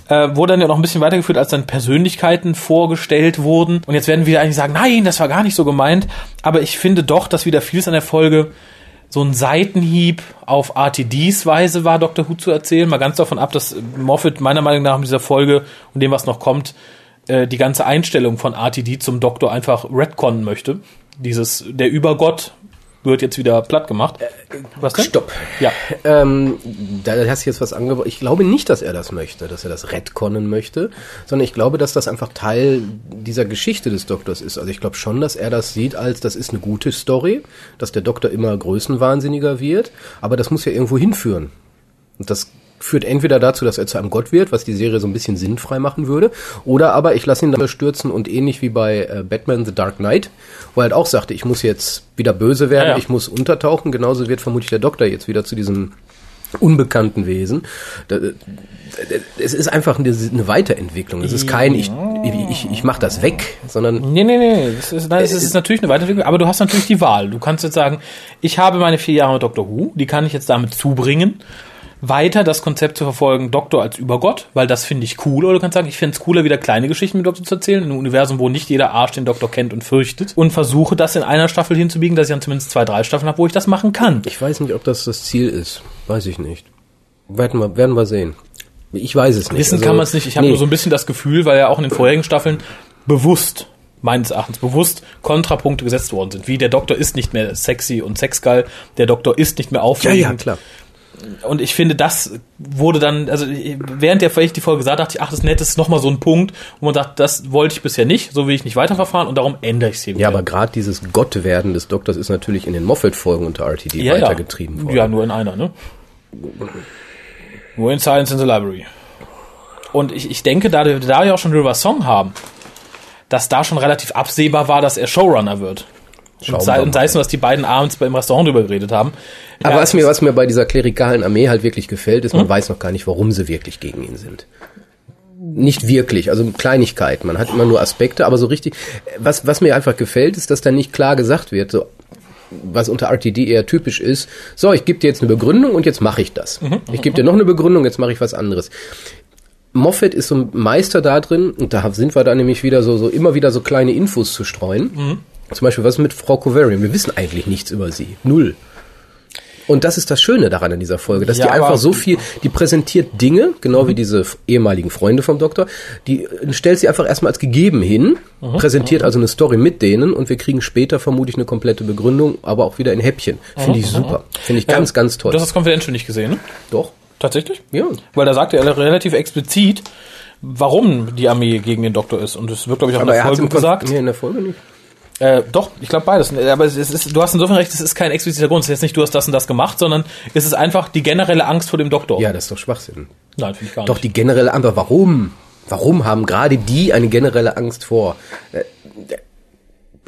Äh, wurde dann ja noch ein bisschen weitergeführt, als dann Persönlichkeiten vorgestellt wurden. Und jetzt werden wir eigentlich sagen, nein, das war gar nicht so gemeint. Aber ich finde doch, dass wieder vieles an der Folge so ein Seitenhieb auf RTDs Weise war, Dr. Who zu erzählen. Mal ganz davon ab, dass Moffat meiner Meinung nach in dieser Folge und dem, was noch kommt, äh, die ganze Einstellung von RTD zum Doktor einfach retconnen möchte. Dieses, der Übergott wird jetzt wieder platt gemacht. Was denn? Stopp. Ja. Ähm, da hast du jetzt was angebracht. Ich glaube nicht, dass er das möchte, dass er das retconnen möchte, sondern ich glaube, dass das einfach Teil dieser Geschichte des Doktors ist. Also ich glaube schon, dass er das sieht als, das ist eine gute Story, dass der Doktor immer größenwahnsinniger wird, aber das muss ja irgendwo hinführen. Und das führt entweder dazu, dass er zu einem Gott wird, was die Serie so ein bisschen sinnfrei machen würde, oder aber ich lasse ihn dann stürzen und ähnlich wie bei äh, Batman The Dark Knight, wo er halt auch sagte, ich muss jetzt wieder böse werden, Ja, ja. ich muss untertauchen, genauso wird vermutlich der Doktor jetzt wieder zu diesem unbekannten Wesen. Da- Es ist einfach eine, Weiterentwicklung. Es ist kein, ich, ich, ich mache das weg, sondern Nee, nee, nee. Das ist, nein, es ist natürlich eine Weiterentwicklung, aber du hast natürlich die Wahl. Du kannst jetzt sagen, ich habe meine vier Jahre mit Dr. Who, die kann ich jetzt damit zubringen, weiter das Konzept zu verfolgen, Doktor als Übergott, weil das finde ich cool. Oder du kannst sagen, ich finde es cooler, wieder kleine Geschichten mit Doktor zu erzählen, in einem Universum, wo nicht jeder Arsch den Doktor kennt und fürchtet. Und versuche das in einer Staffel hinzubiegen, dass ich dann zumindest zwei, drei Staffeln habe, wo ich das machen kann. ich weiß nicht, ob das das Ziel ist. Weiß ich nicht. Werden wir, werden wir sehen. Ich weiß es nicht. Wissen Also, kann man es nicht. Ich habe nee. nur so ein bisschen das Gefühl, weil ja auch in den vorherigen Staffeln bewusst, meines Erachtens bewusst, Kontrapunkte gesetzt worden sind. Wie der Doktor ist nicht mehr sexy und sexgeil, der Doktor ist nicht mehr Ja, aufregend. ja, klar. Und ich finde, das wurde dann, also während der vielleicht die Folge sah, dachte ich, ach, das ist nett, das ist nochmal so ein Punkt, wo man sagt, das wollte ich bisher nicht, so will ich nicht weiterverfahren und darum ändere ich es hier Ja, aber gerade dieses Gottwerden des Doktors ist natürlich in den Moffat-Folgen unter RTD ja, weitergetrieben ja. worden. Ja, nur in einer, ne? Nur in Science in the Library. Und ich, ich denke, da, wir- da wir auch schon River Song haben, dass da schon relativ absehbar war, dass er Showrunner wird. Und sei, und sei es nur, was die beiden abends beim Restaurant drüber geredet haben. Aber Ja, was mir, was mir bei dieser klerikalen Armee halt wirklich gefällt, ist, Mhm. man weiß noch gar nicht, warum sie wirklich gegen ihn sind. Nicht wirklich, also Kleinigkeiten. Man hat immer nur Aspekte, aber so richtig. Was, was mir einfach gefällt, ist, dass da nicht klar gesagt wird, so, was unter RTD eher typisch ist. So, ich gebe dir jetzt eine Begründung und jetzt mache ich das. Mhm. Ich gebe dir noch eine Begründung, jetzt mache ich was anderes. Moffat ist so ein Meister da drin, und da sind wir dann nämlich wieder so, so immer wieder so kleine Infos zu streuen. Mhm. Zum Beispiel, was ist mit Frau Covarian? Wir wissen eigentlich nichts über sie. Null. Und das ist das Schöne daran in dieser Folge, dass Ja, die einfach so viel, die präsentiert Dinge, genau wie diese ehemaligen Freunde vom Doktor, die äh, stellt sie einfach erstmal als gegeben hin, präsentiert also eine Story mit denen und wir kriegen später vermutlich eine komplette Begründung, aber auch wieder in Häppchen. Finde ich super. Finde ich ganz, ganz toll. Du hast das Confidential nicht gesehen, ne? Doch. Tatsächlich? Ja. Weil da sagt er relativ explizit, warum die Armee gegen den Doktor ist. Und es wird, glaube ich, auch in Aber der er hat Folge gesagt. Nee, in der Folge nicht. Äh, doch, ich glaube beides. Aber es ist, du hast insofern recht, es ist kein expliziter Grund. Es ist jetzt nicht, du hast das und das gemacht, sondern es ist einfach die generelle Angst vor dem Doktor. Ja, das ist doch Schwachsinn. Nein, finde ich gar Doch nicht. die generelle Angst, aber warum? Warum haben gerade die eine generelle Angst vor?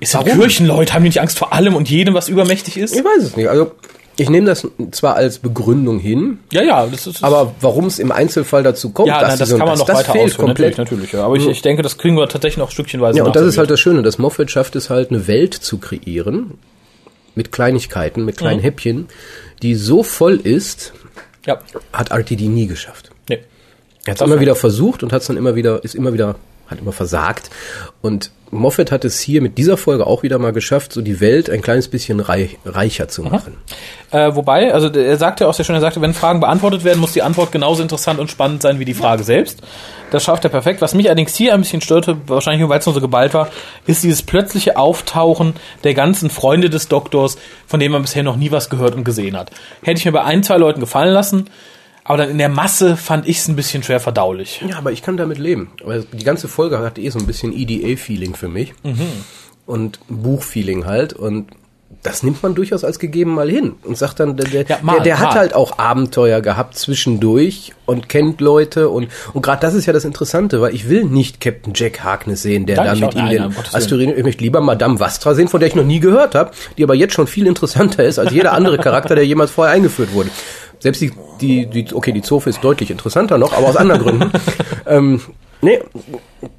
ist ja? Kirchenleute, haben die nicht Angst vor allem und jedem, was übermächtig ist? Ich weiß es nicht. Also ich nehme das zwar als Begründung hin, Ja, ja, das ist. aber warum es im Einzelfall dazu kommt, ja, dass nein, das so- kann man das, noch das weiter fehlt ausführen. komplett. Natürlich, natürlich. Ja. Aber ich, ich denke, das kriegen wir tatsächlich noch stückchenweise Ja, und das ist halt das Schöne, dass Moffat schafft es halt, eine Welt zu kreieren mit Kleinigkeiten, mit Mhm. kleinen Häppchen, die so voll ist, Ja, hat RTD nie geschafft. nee. Er hat es immer wieder versucht und hat es dann immer wieder, ist immer wieder, hat immer versagt. Und Moffat hat es hier mit dieser Folge auch wieder mal geschafft, so die Welt ein kleines bisschen rei reicher zu machen. Äh, wobei, also er sagte ja auch sehr schön, er sagte, wenn Fragen beantwortet werden, muss die Antwort genauso interessant und spannend sein wie die Frage selbst. Das schafft er perfekt. Was mich allerdings hier ein bisschen störte, wahrscheinlich nur weil es nur so geballt war, ist dieses plötzliche Auftauchen der ganzen Freunde des Doktors, von denen man bisher noch nie was gehört und gesehen hat. Hätte ich mir bei ein, zwei Leuten gefallen lassen, aber dann in der Masse fand ich es ein bisschen schwer verdaulich. Ja, aber ich kann damit leben. Aber die ganze Folge hat eh so ein bisschen EDA-Feeling für mich. Mhm. Und Buchfeeling halt. Und das nimmt man durchaus als gegeben mal hin. Und sagt dann, der, der, Ja, mal, der, der hat halt auch Abenteuer gehabt zwischendurch und kennt Leute. Und, und gerade das ist ja das Interessante, weil ich will nicht Captain Jack Harkness sehen, der da mit ihm den Asteroiden, ich möchte lieber Madame Vastra sehen, von der ich noch nie gehört habe, die aber jetzt schon viel interessanter ist als jeder andere Charakter, der jemals vorher eingeführt wurde. Selbst die, die, die okay, die Zofe ist deutlich interessanter noch, aber aus anderen Gründen. ähm, nee,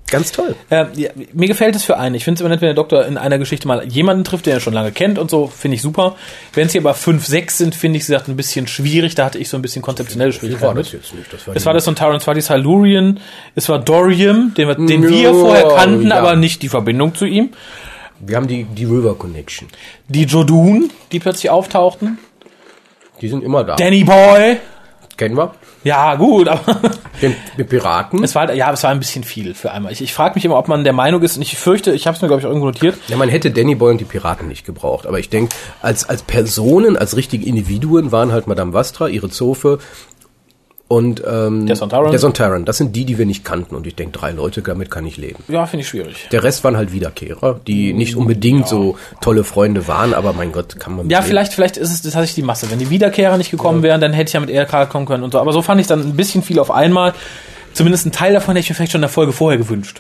ganz toll. Äh, ja, mir gefällt es für einen. Ich finde es immer nett, wenn der Doktor in einer Geschichte mal jemanden trifft, den er schon lange kennt und so, finde ich super. Wenn es hier aber fünf, sechs sind, finde ich, sie gesagt, ein bisschen schwierig. Da hatte ich so ein bisschen konzeptionelle Schwierigkeiten jetzt nicht. Das war Es war das ein Tyrant, es war die Silurian, es war Dorium, den wir, den wir Ja, vorher kannten, ja. aber nicht die Verbindung zu ihm. Wir haben die, die River Connection. Die Jodun, die plötzlich auftauchten. Die sind immer da. Danny Boy. Kennen wir? Ja, gut, aber Den, den Piraten. es war halt, ja, es war ein bisschen viel für einmal. Ich, ich frage mich immer, ob man der Meinung ist, und ich fürchte, ich habe es mir, glaube ich, irgendwo notiert, Ja, man hätte Danny Boy und die Piraten nicht gebraucht. Aber ich denke, als, als Personen, als richtige Individuen waren halt Madame Vastra, ihre Zofe und ähm, Der Sontaran. Der Sontaran. Das sind die, die wir nicht kannten. Und ich denke, drei Leute, damit kann ich leben. ja, finde ich schwierig. Der Rest waren halt Wiederkehrer, die nicht unbedingt so tolle Freunde waren, aber mein Gott, kann man Ja, leben. vielleicht, vielleicht ist es tatsächlich die Masse. Wenn die Wiederkehrer nicht gekommen wären, dann hätte ich ja mit eher kommen können und so. Aber so fand ich dann ein bisschen viel auf einmal. Zumindest ein Teil davon hätte ich mir vielleicht schon in der Folge vorher gewünscht.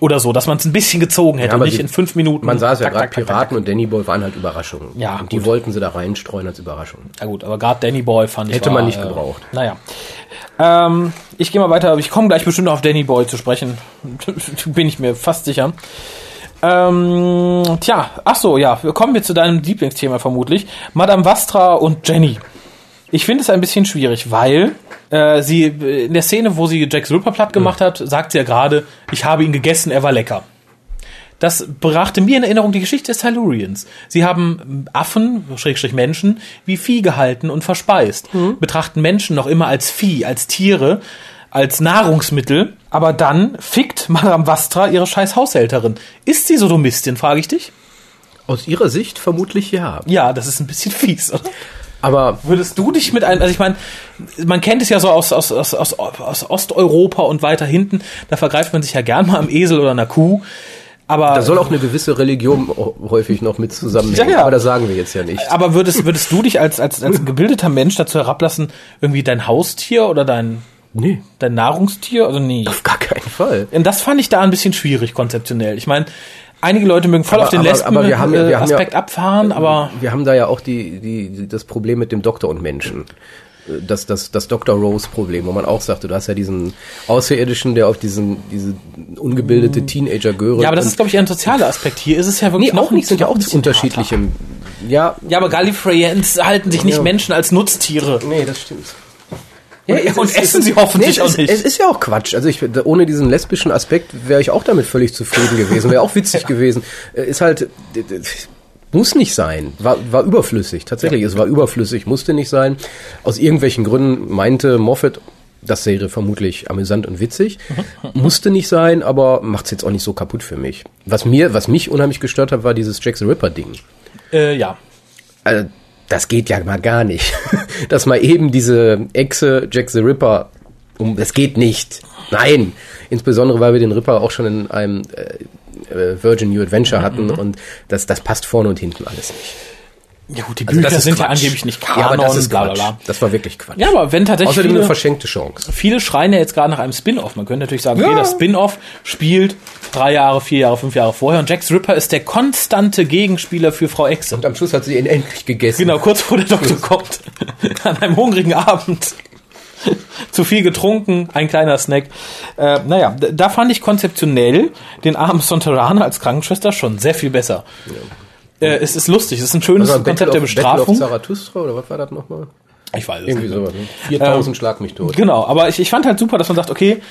Oder so, dass man es ein bisschen gezogen hätte. Ja, und nicht die- in fünf Minuten. Man sah es ja gerade, tak, tak, tak, Piraten und Danny Boy waren halt Überraschungen. Ja, und die gut. wollten sie da reinstreuen als Überraschung. Ja gut, aber gerade Danny Boy fand ich Hätte war, man nicht äh, gebraucht. Naja. Ähm, ich gehe mal weiter, aber ich komme gleich bestimmt auf Danny Boy zu sprechen. Bin ich mir fast sicher. Ähm, tja, ach so, ja, kommen wir zu deinem Lieblingsthema vermutlich. Madame Vastra und Jenny. Ich finde es ein bisschen schwierig, weil äh, sie in der Szene, wo sie Jack Ripper platt gemacht hat, sagt sie ja gerade, ich habe ihn gegessen, er war lecker. Das brachte mir in Erinnerung die Geschichte des Silurians. Sie haben Affen, Schrägstrich Menschen, wie Vieh gehalten und verspeist. Betrachten Menschen noch immer als Vieh, als Tiere, als Nahrungsmittel. Aber dann fickt Madame Vastra ihre scheiß Haushälterin. Ist sie Sodomistin, frage ich dich? Aus ihrer Sicht vermutlich ja. Ja, das ist ein bisschen fies, oder? Aber Würdest du dich mit einem, also ich meine, man kennt es ja so aus, aus, aus, aus, aus Osteuropa und weiter hinten, da vergreift man sich ja gern mal am Esel oder einer Kuh. Aber da soll auch eine gewisse Religion häufig noch mit zusammenhängen. Ja, ja. Aber das sagen wir jetzt ja nicht. Aber würdest, würdest du dich als, als, als gebildeter Mensch dazu herablassen, irgendwie dein Haustier oder dein, Nee, dein Nahrungstier? Also nee. auf gar keinen Fall. Und das fand ich da ein bisschen schwierig konzeptionell. Ich meine, Einige Leute mögen voll Aber- auf den aber- Lesben aber wir haben ja- wir haben ja- Aspekt abfahren, aber Wir haben da ja auch die, die, das Problem mit dem Doktor und Menschen. Das, das, das Dr. Rose-Problem, wo man auch sagte, du hast ja diesen Außerirdischen, der auf diesen, diese ungebildete Teenager göre. ja, aber das ist glaube ich eher ein sozialer Aspekt. Hier ist es ja wirklich nee, auch nicht, sind ja auch unterschiedliche. Ja, Ja, aber Gallifreyans halten sich nicht Ja. Menschen als Nutztiere. nee, das stimmt. Und- und essen sie hoffentlich es auch ist, nicht. Es ist ja auch Quatsch. Also ich, ohne diesen lesbischen Aspekt wäre ich auch damit völlig zufrieden gewesen. Wäre auch witzig gewesen. Äh, Ist halt, muss nicht sein. War, war überflüssig. Tatsächlich, es war überflüssig, musste nicht sein. Aus irgendwelchen Gründen meinte Moffat, das wäre vermutlich amüsant und witzig. Musste nicht sein, aber macht's jetzt auch nicht so kaputt für mich. Was mir, was mich unheimlich gestört hat, war dieses Jack the Ripper Ding. Äh, ja. Also, das geht ja mal gar nicht. Dass mal eben diese Echse Jack the Ripper um, das geht nicht. Nein. Insbesondere, weil wir den Ripper auch schon in einem äh, äh, Virgin New Adventure hatten Mhm. und das, das passt vorne und hinten alles nicht. Ja gut, die Also Bücher das ist sind ja Quatsch. angeblich nicht Kanon, Ja, aber das ist bla bla Quatsch. bla. Das war wirklich Quatsch. Ja, aber wenn tatsächlich Außerdem viele, eine verschenkte Chance. viele schreien ja jetzt gerade nach einem Spin-off. Man könnte natürlich sagen, okay, Ja. das Spin-off spielt drei Jahre, vier Jahre, fünf Jahre vorher und the Ripper ist der konstante Gegenspieler für Frau Echse. Und am Schluss hat sie ihn endlich gegessen. Genau, kurz vor der Doktor kommt. An einem hungrigen Abend. Zu viel getrunken, ein kleiner Snack. Äh, naja, da fand ich konzeptionell den armen Sontarana als Krankenschwester schon sehr viel besser. Äh, es ist lustig, es ist ein schönes Also Konzept der Bestrafung. Zarathustra oder was war das nochmal? Ich weiß es Irgendwie nicht. sowas. Ne? 4000 Schlag mich tot. Genau, aber ich, ich fand halt super, dass man sagt, okay,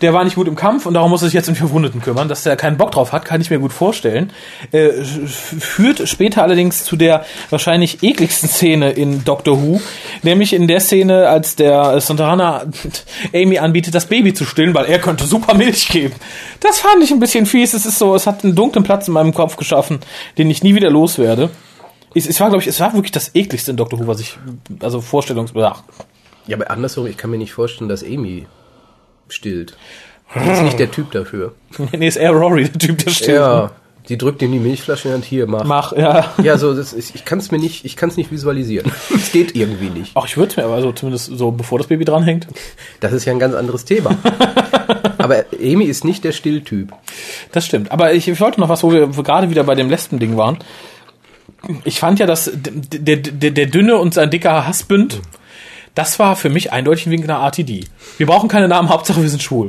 der war nicht gut im Kampf und darum muss er sich jetzt um die Verwundeten kümmern. Dass der keinen Bock drauf hat, kann ich mir gut vorstellen. Äh, führt später allerdings zu der wahrscheinlich ekligsten Szene in Doctor Who, nämlich in der Szene, als der Sontarana Amy anbietet, das Baby zu stillen, weil er könnte super Milch geben. Das fand ich ein bisschen fies. Es ist so, es hat einen dunklen Platz in meinem Kopf geschaffen, den ich nie wieder loswerde. Es, es war, glaube ich, es war wirklich das ekligste in Doctor Who, was ich, also Vorstellungsbedacht. Ja, aber andersrum, ich kann mir nicht vorstellen, dass Amy stillt. Das ist nicht der Typ dafür. Nee, ist eher Rory, der Typ, der stillt. Ja, die drückt ihm die Milchflasche in die Hand, hier, mach. Mach, ja. Ja, so, das ist, ich kann es mir nicht, ich kann es nicht visualisieren. Es geht irgendwie nicht. Ach, ich würde es mir aber so zumindest so, bevor das Baby dranhängt. Das ist ja ein ganz anderes Thema. Aber Amy ist nicht der Stilltyp. Das stimmt. Aber ich, ich wollte noch was, wo wir gerade wieder bei dem Lesben-Ding waren. Ich fand ja, dass der, der, der Dünne und sein dicker Hassbünd, das war für mich eindeutig ein Wink nach RTD. Wir brauchen keine Namen, Hauptsache wir sind schwul.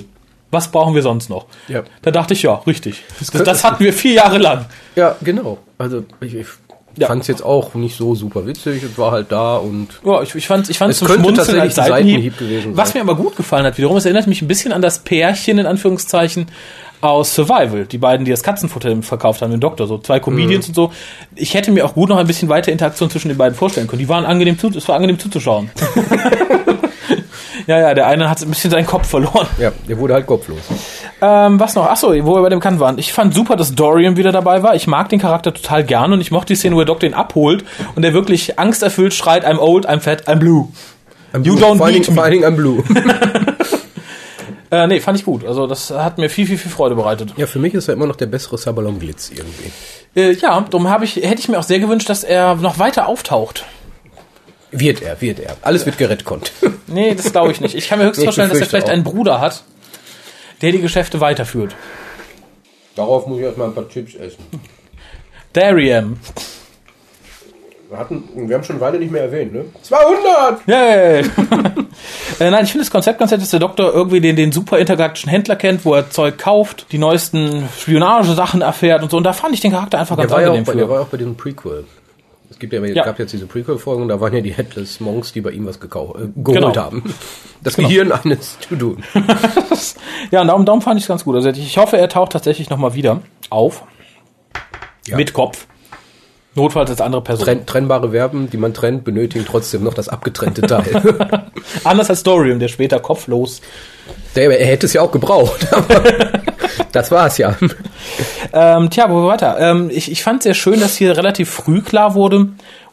Was brauchen wir sonst noch? Ja. Da dachte ich, ja, richtig. Das, das hatten wir vier Jahre lang. Ja, genau. Also ich, ich Ja. fand es jetzt auch nicht so super witzig. Es war halt da und Ja, ich, ich fand ich fand Es zum könnte Schmunzeln als tatsächlich ein Seitenhieb. Seitenhieb gewesen Was sein. mir aber gut gefallen hat wiederum, es erinnert mich ein bisschen an das Pärchen in Anführungszeichen aus Survival, die beiden, die das Katzenfutter verkauft haben, den Doktor, so zwei Comedians Mhm. und so. Ich hätte mir auch gut noch ein bisschen weiter Interaktion zwischen den beiden vorstellen können. Die waren angenehm zu, es war angenehm zuzuschauen. ja, ja, der eine hat ein bisschen seinen Kopf verloren. ja, der wurde halt kopflos. Ähm, was noch? Achso, wo wir bei dem Kant waren. Ich fand super, dass Dorian wieder dabei war. Ich mag den Charakter total gern und ich mochte die Szene, wo der Doktor ihn abholt und der wirklich angsterfüllt schreit, I'm old, I'm fat, I'm blue. You don't vor allen Dingen am Blue. Äh, nee, fand ich gut. Also das hat mir viel, viel, viel Freude bereitet. ja, für mich ist er immer noch der bessere Sabalon Glitz irgendwie. Äh, ja, darum ich, hätte ich mir auch sehr gewünscht, dass er noch weiter auftaucht. Wird er, wird er. Alles wird gerettet. Nee, das glaube ich nicht. Ich kann mir höchstens vorstellen, dass er vielleicht auch. einen Bruder hat, der die Geschäfte weiterführt. Darauf muss ich erstmal ein paar Chips essen. Dariam. Wir, hatten, wir haben schon eine Weile nicht mehr erwähnt, ne? 200! Yay! äh, nein, ich finde das Konzept ganz nett, dass der Doktor irgendwie den, den super intergalaktischen Händler kennt, wo er Zeug kauft, die neuesten Spionagesachen erfährt und so. Und da fand ich den Charakter einfach Der ganz war, ja angenehm bei, der war ja auch bei diesem Prequel. Es gibt ja, Ja. gab jetzt diese Prequel-Folgen, da waren ja die Headless Monks, die bei ihm was gekau äh, geholt Genau. haben. Das Gehirn eines To-Do. Ja, und darum, darum fand ich es ganz gut. Also ich hoffe, er taucht tatsächlich nochmal wieder auf. Ja. Mit Kopf. Notfalls als andere Person. Trenn, trennbare Verben, die man trennt, benötigen trotzdem noch das abgetrennte Teil. Anders als Dorian, der später kopflos. der, er hätte es ja auch gebraucht. aber das war's ja. Ähm, tja, wo wir weiter? Ähm, ich, ich fand sehr schön, dass hier relativ früh klar wurde,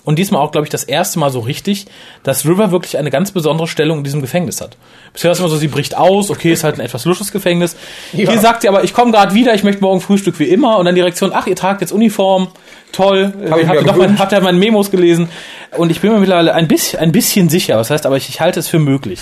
und diesmal auch, glaube ich, das erste Mal so richtig, dass River wirklich eine ganz besondere Stellung in diesem Gefängnis hat. Bisher ist es immer so, sie bricht aus, okay, ist halt ein etwas lusches Gefängnis. Ja. Hier sagt sie aber, ich komme gerade wieder, ich möchte morgen Frühstück wie immer. Und dann die Reaktion, ach, ihr tragt jetzt Uniform, toll. Hab ich habt ihr doch mein, habt ihr meine Memos gelesen? Und ich bin mir mittlerweile ein bisschen, ein bisschen sicher, was heißt aber, ich, ich halte es für möglich.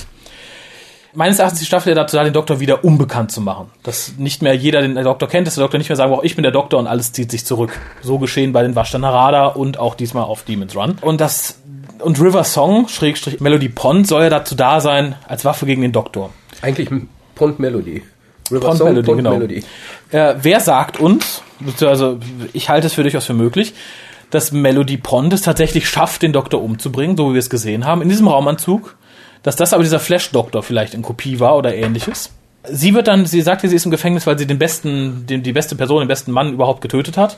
Meines Erachtens die Staffel ja dazu da, den Doktor wieder unbekannt zu machen. Dass nicht mehr jeder den Doktor kennt, dass der Doktor nicht mehr sagen braucht, ich bin der Doktor und alles zieht sich zurück. So geschehen bei den Waschtaner Radar und auch diesmal auf Demon's Run. Und das und River Song, Schrägstrich Melody Pond, soll ja dazu da sein, als Waffe gegen den Doktor. Eigentlich Pond Melody. River Pond Song, Melody, Pond genau. Melody. Äh, wer sagt uns, beziehungsweise ich halte es für durchaus für möglich, dass Melody Pond es tatsächlich schafft, den Doktor umzubringen, so wie wir es gesehen haben, in diesem Raumanzug, dass das aber dieser Flash-Doktor vielleicht in Kopie war oder ähnliches. Sie wird dann, sie sagt, sie ist im Gefängnis, weil sie den besten, den, die beste Person, den besten Mann überhaupt getötet hat.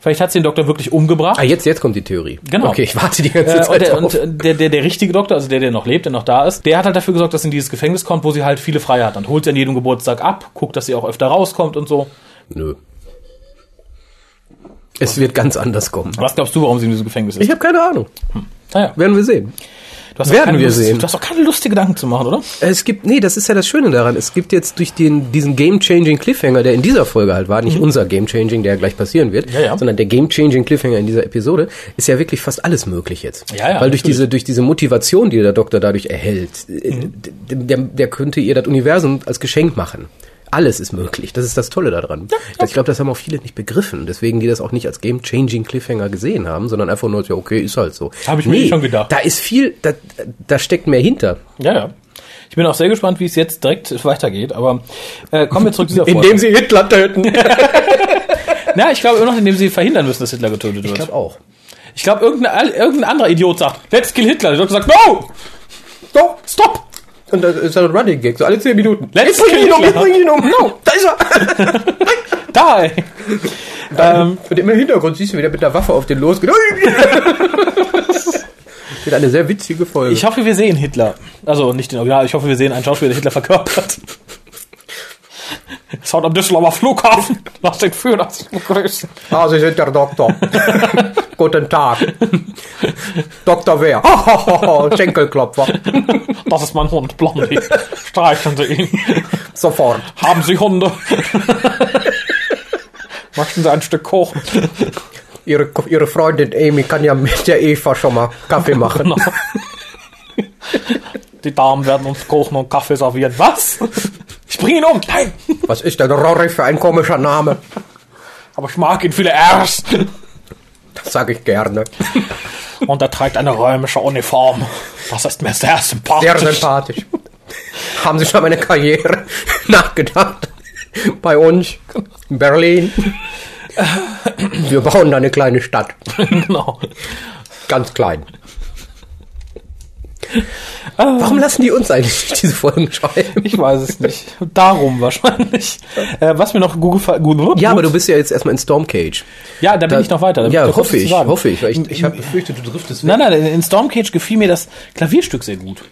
Vielleicht hat sie den Doktor wirklich umgebracht. Ah, jetzt, jetzt kommt die Theorie. Genau. Okay, ich warte die ganze Äh, und Zeit der, drauf. und der, der, der richtige Doktor, also der, der noch lebt, der noch da ist, der hat halt dafür gesorgt, dass sie in dieses Gefängnis kommt, wo sie halt viele Freie hat. Und holt sie an jedem Geburtstag ab, guckt, dass sie auch öfter rauskommt und so. Nö. Es wird ganz anders kommen. Was glaubst du, warum sie in diesem Gefängnis ist? Ich habe keine Ahnung. naja, Werden wir sehen. Du hast werden wir Lust, sehen. Du hast auch keine Lust, dir Gedanken zu machen, oder? Es gibt, nee, das ist ja das Schöne daran. Es gibt jetzt durch den, diesen Game-Changing Cliffhanger, der in dieser Folge halt war, nicht unser Game-Changing, der gleich passieren wird, Mhm. Ja, ja. sondern der Game-Changing Cliffhanger in dieser Episode, ist ja wirklich fast alles möglich jetzt. Ja, ja, Weil durch natürlich. diese, durch diese Motivation, die der Doktor dadurch erhält, äh, Mhm. d- der, der könnte ihr das Universum als Geschenk machen. Alles ist möglich. Das ist das Tolle daran. Ich glaube, das haben auch viele nicht begriffen. Deswegen die das auch nicht als Game-Changing Cliffhanger gesehen haben, sondern einfach nur, ja, okay, ist halt so. Hab ich mir schon gedacht. Da ist viel, da, da steckt mehr hinter. Ja, ja. Ich bin auch sehr gespannt, wie es jetzt direkt weitergeht, aber äh, kommen wir zurück zu dieser Folge. Indem sie Hitler töten. Na, ich glaube immer noch, indem sie verhindern müssen, dass Hitler getötet Ich wird. glaube auch. Ich glaube, irgendein, irgendein anderer Idiot sagt, let's kill Hitler. Der Doktor sagt, no! No, stop! Und das ist ein Running Gag, so alle 10 Minuten. Let's ich bring ihn um, ich bring ihn um. No, da ist er. Die! ähm, Und im Hintergrund siehst du wieder mit der Waffe auf den losgeht. Wird eine sehr witzige Folge. ich hoffe, wir sehen Hitler. Also nicht den Original, ich hoffe, wir sehen einen Schauspieler, der Hitler verkörpert. Schaut am Düsseldorfer Flughafen. Lass den Führer sich begrüßen. ah, Sie sind der Doktor. Guten Tag. Dr. Wer? Schenkelklopfer. Das ist mein Hund, Blondie. Streicheln Sie ihn. Sofort. Haben Sie Hunde? Möchten Sie ein Stück Kuchen? Ihre, ihre Freundin Amy kann ja mit der Eva schon mal Kaffee machen. Genau. Die Damen werden uns Kuchen und Kaffee servieren. Was? Ich bring ihn um. Nein. Was ist denn Rory für ein komischer Name? Aber ich mag ihn viele R's. Das sage ich gerne. Und er trägt eine römische Uniform. Das ist mir sehr sympathisch. Sehr sympathisch. Haben Sie schon meine Karriere nachgedacht? Bei uns in Berlin. Wir bauen da eine kleine Stadt. genau. Ganz klein. Warum lassen die uns eigentlich diese Folgen schreiben? Ich weiß es nicht. Darum wahrscheinlich. Äh, was mir noch Google, Google Ja, aber du bist ja jetzt erstmal in Stormcage. ja, da bin Da- ich noch weiter. Da ja, da kommt hoffe ich, hoffe ich. weil Ich, ich habe befürchtet, du driftest Nein, nein, in Stormcage gefiel mir das Klavierstück sehr gut.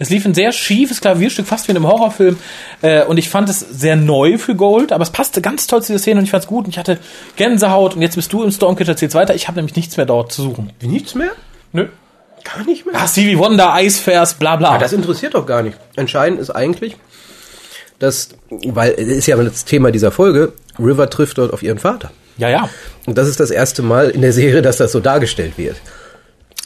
Es lief ein sehr schiefes Klavierstück, fast wie in einem Horrorfilm. Äh, und ich fand es sehr neu für Gold, aber es passte ganz toll zu der Szene und ich fand es gut. Und ich hatte Gänsehaut und jetzt bist du im Stormcage, erzählst weiter. Ich habe nämlich nichts mehr dort zu suchen. Nichts mehr? Nö. Gar nicht mehr? Ah, Stevie Wonder, Eisvers, bla bla. Ah, das interessiert doch gar nicht. Entscheidend ist eigentlich, dass, weil es ist ja das Thema dieser Folge, River trifft dort auf ihren Vater. ja, ja. Und das ist das erste Mal in der Serie, dass das so dargestellt wird.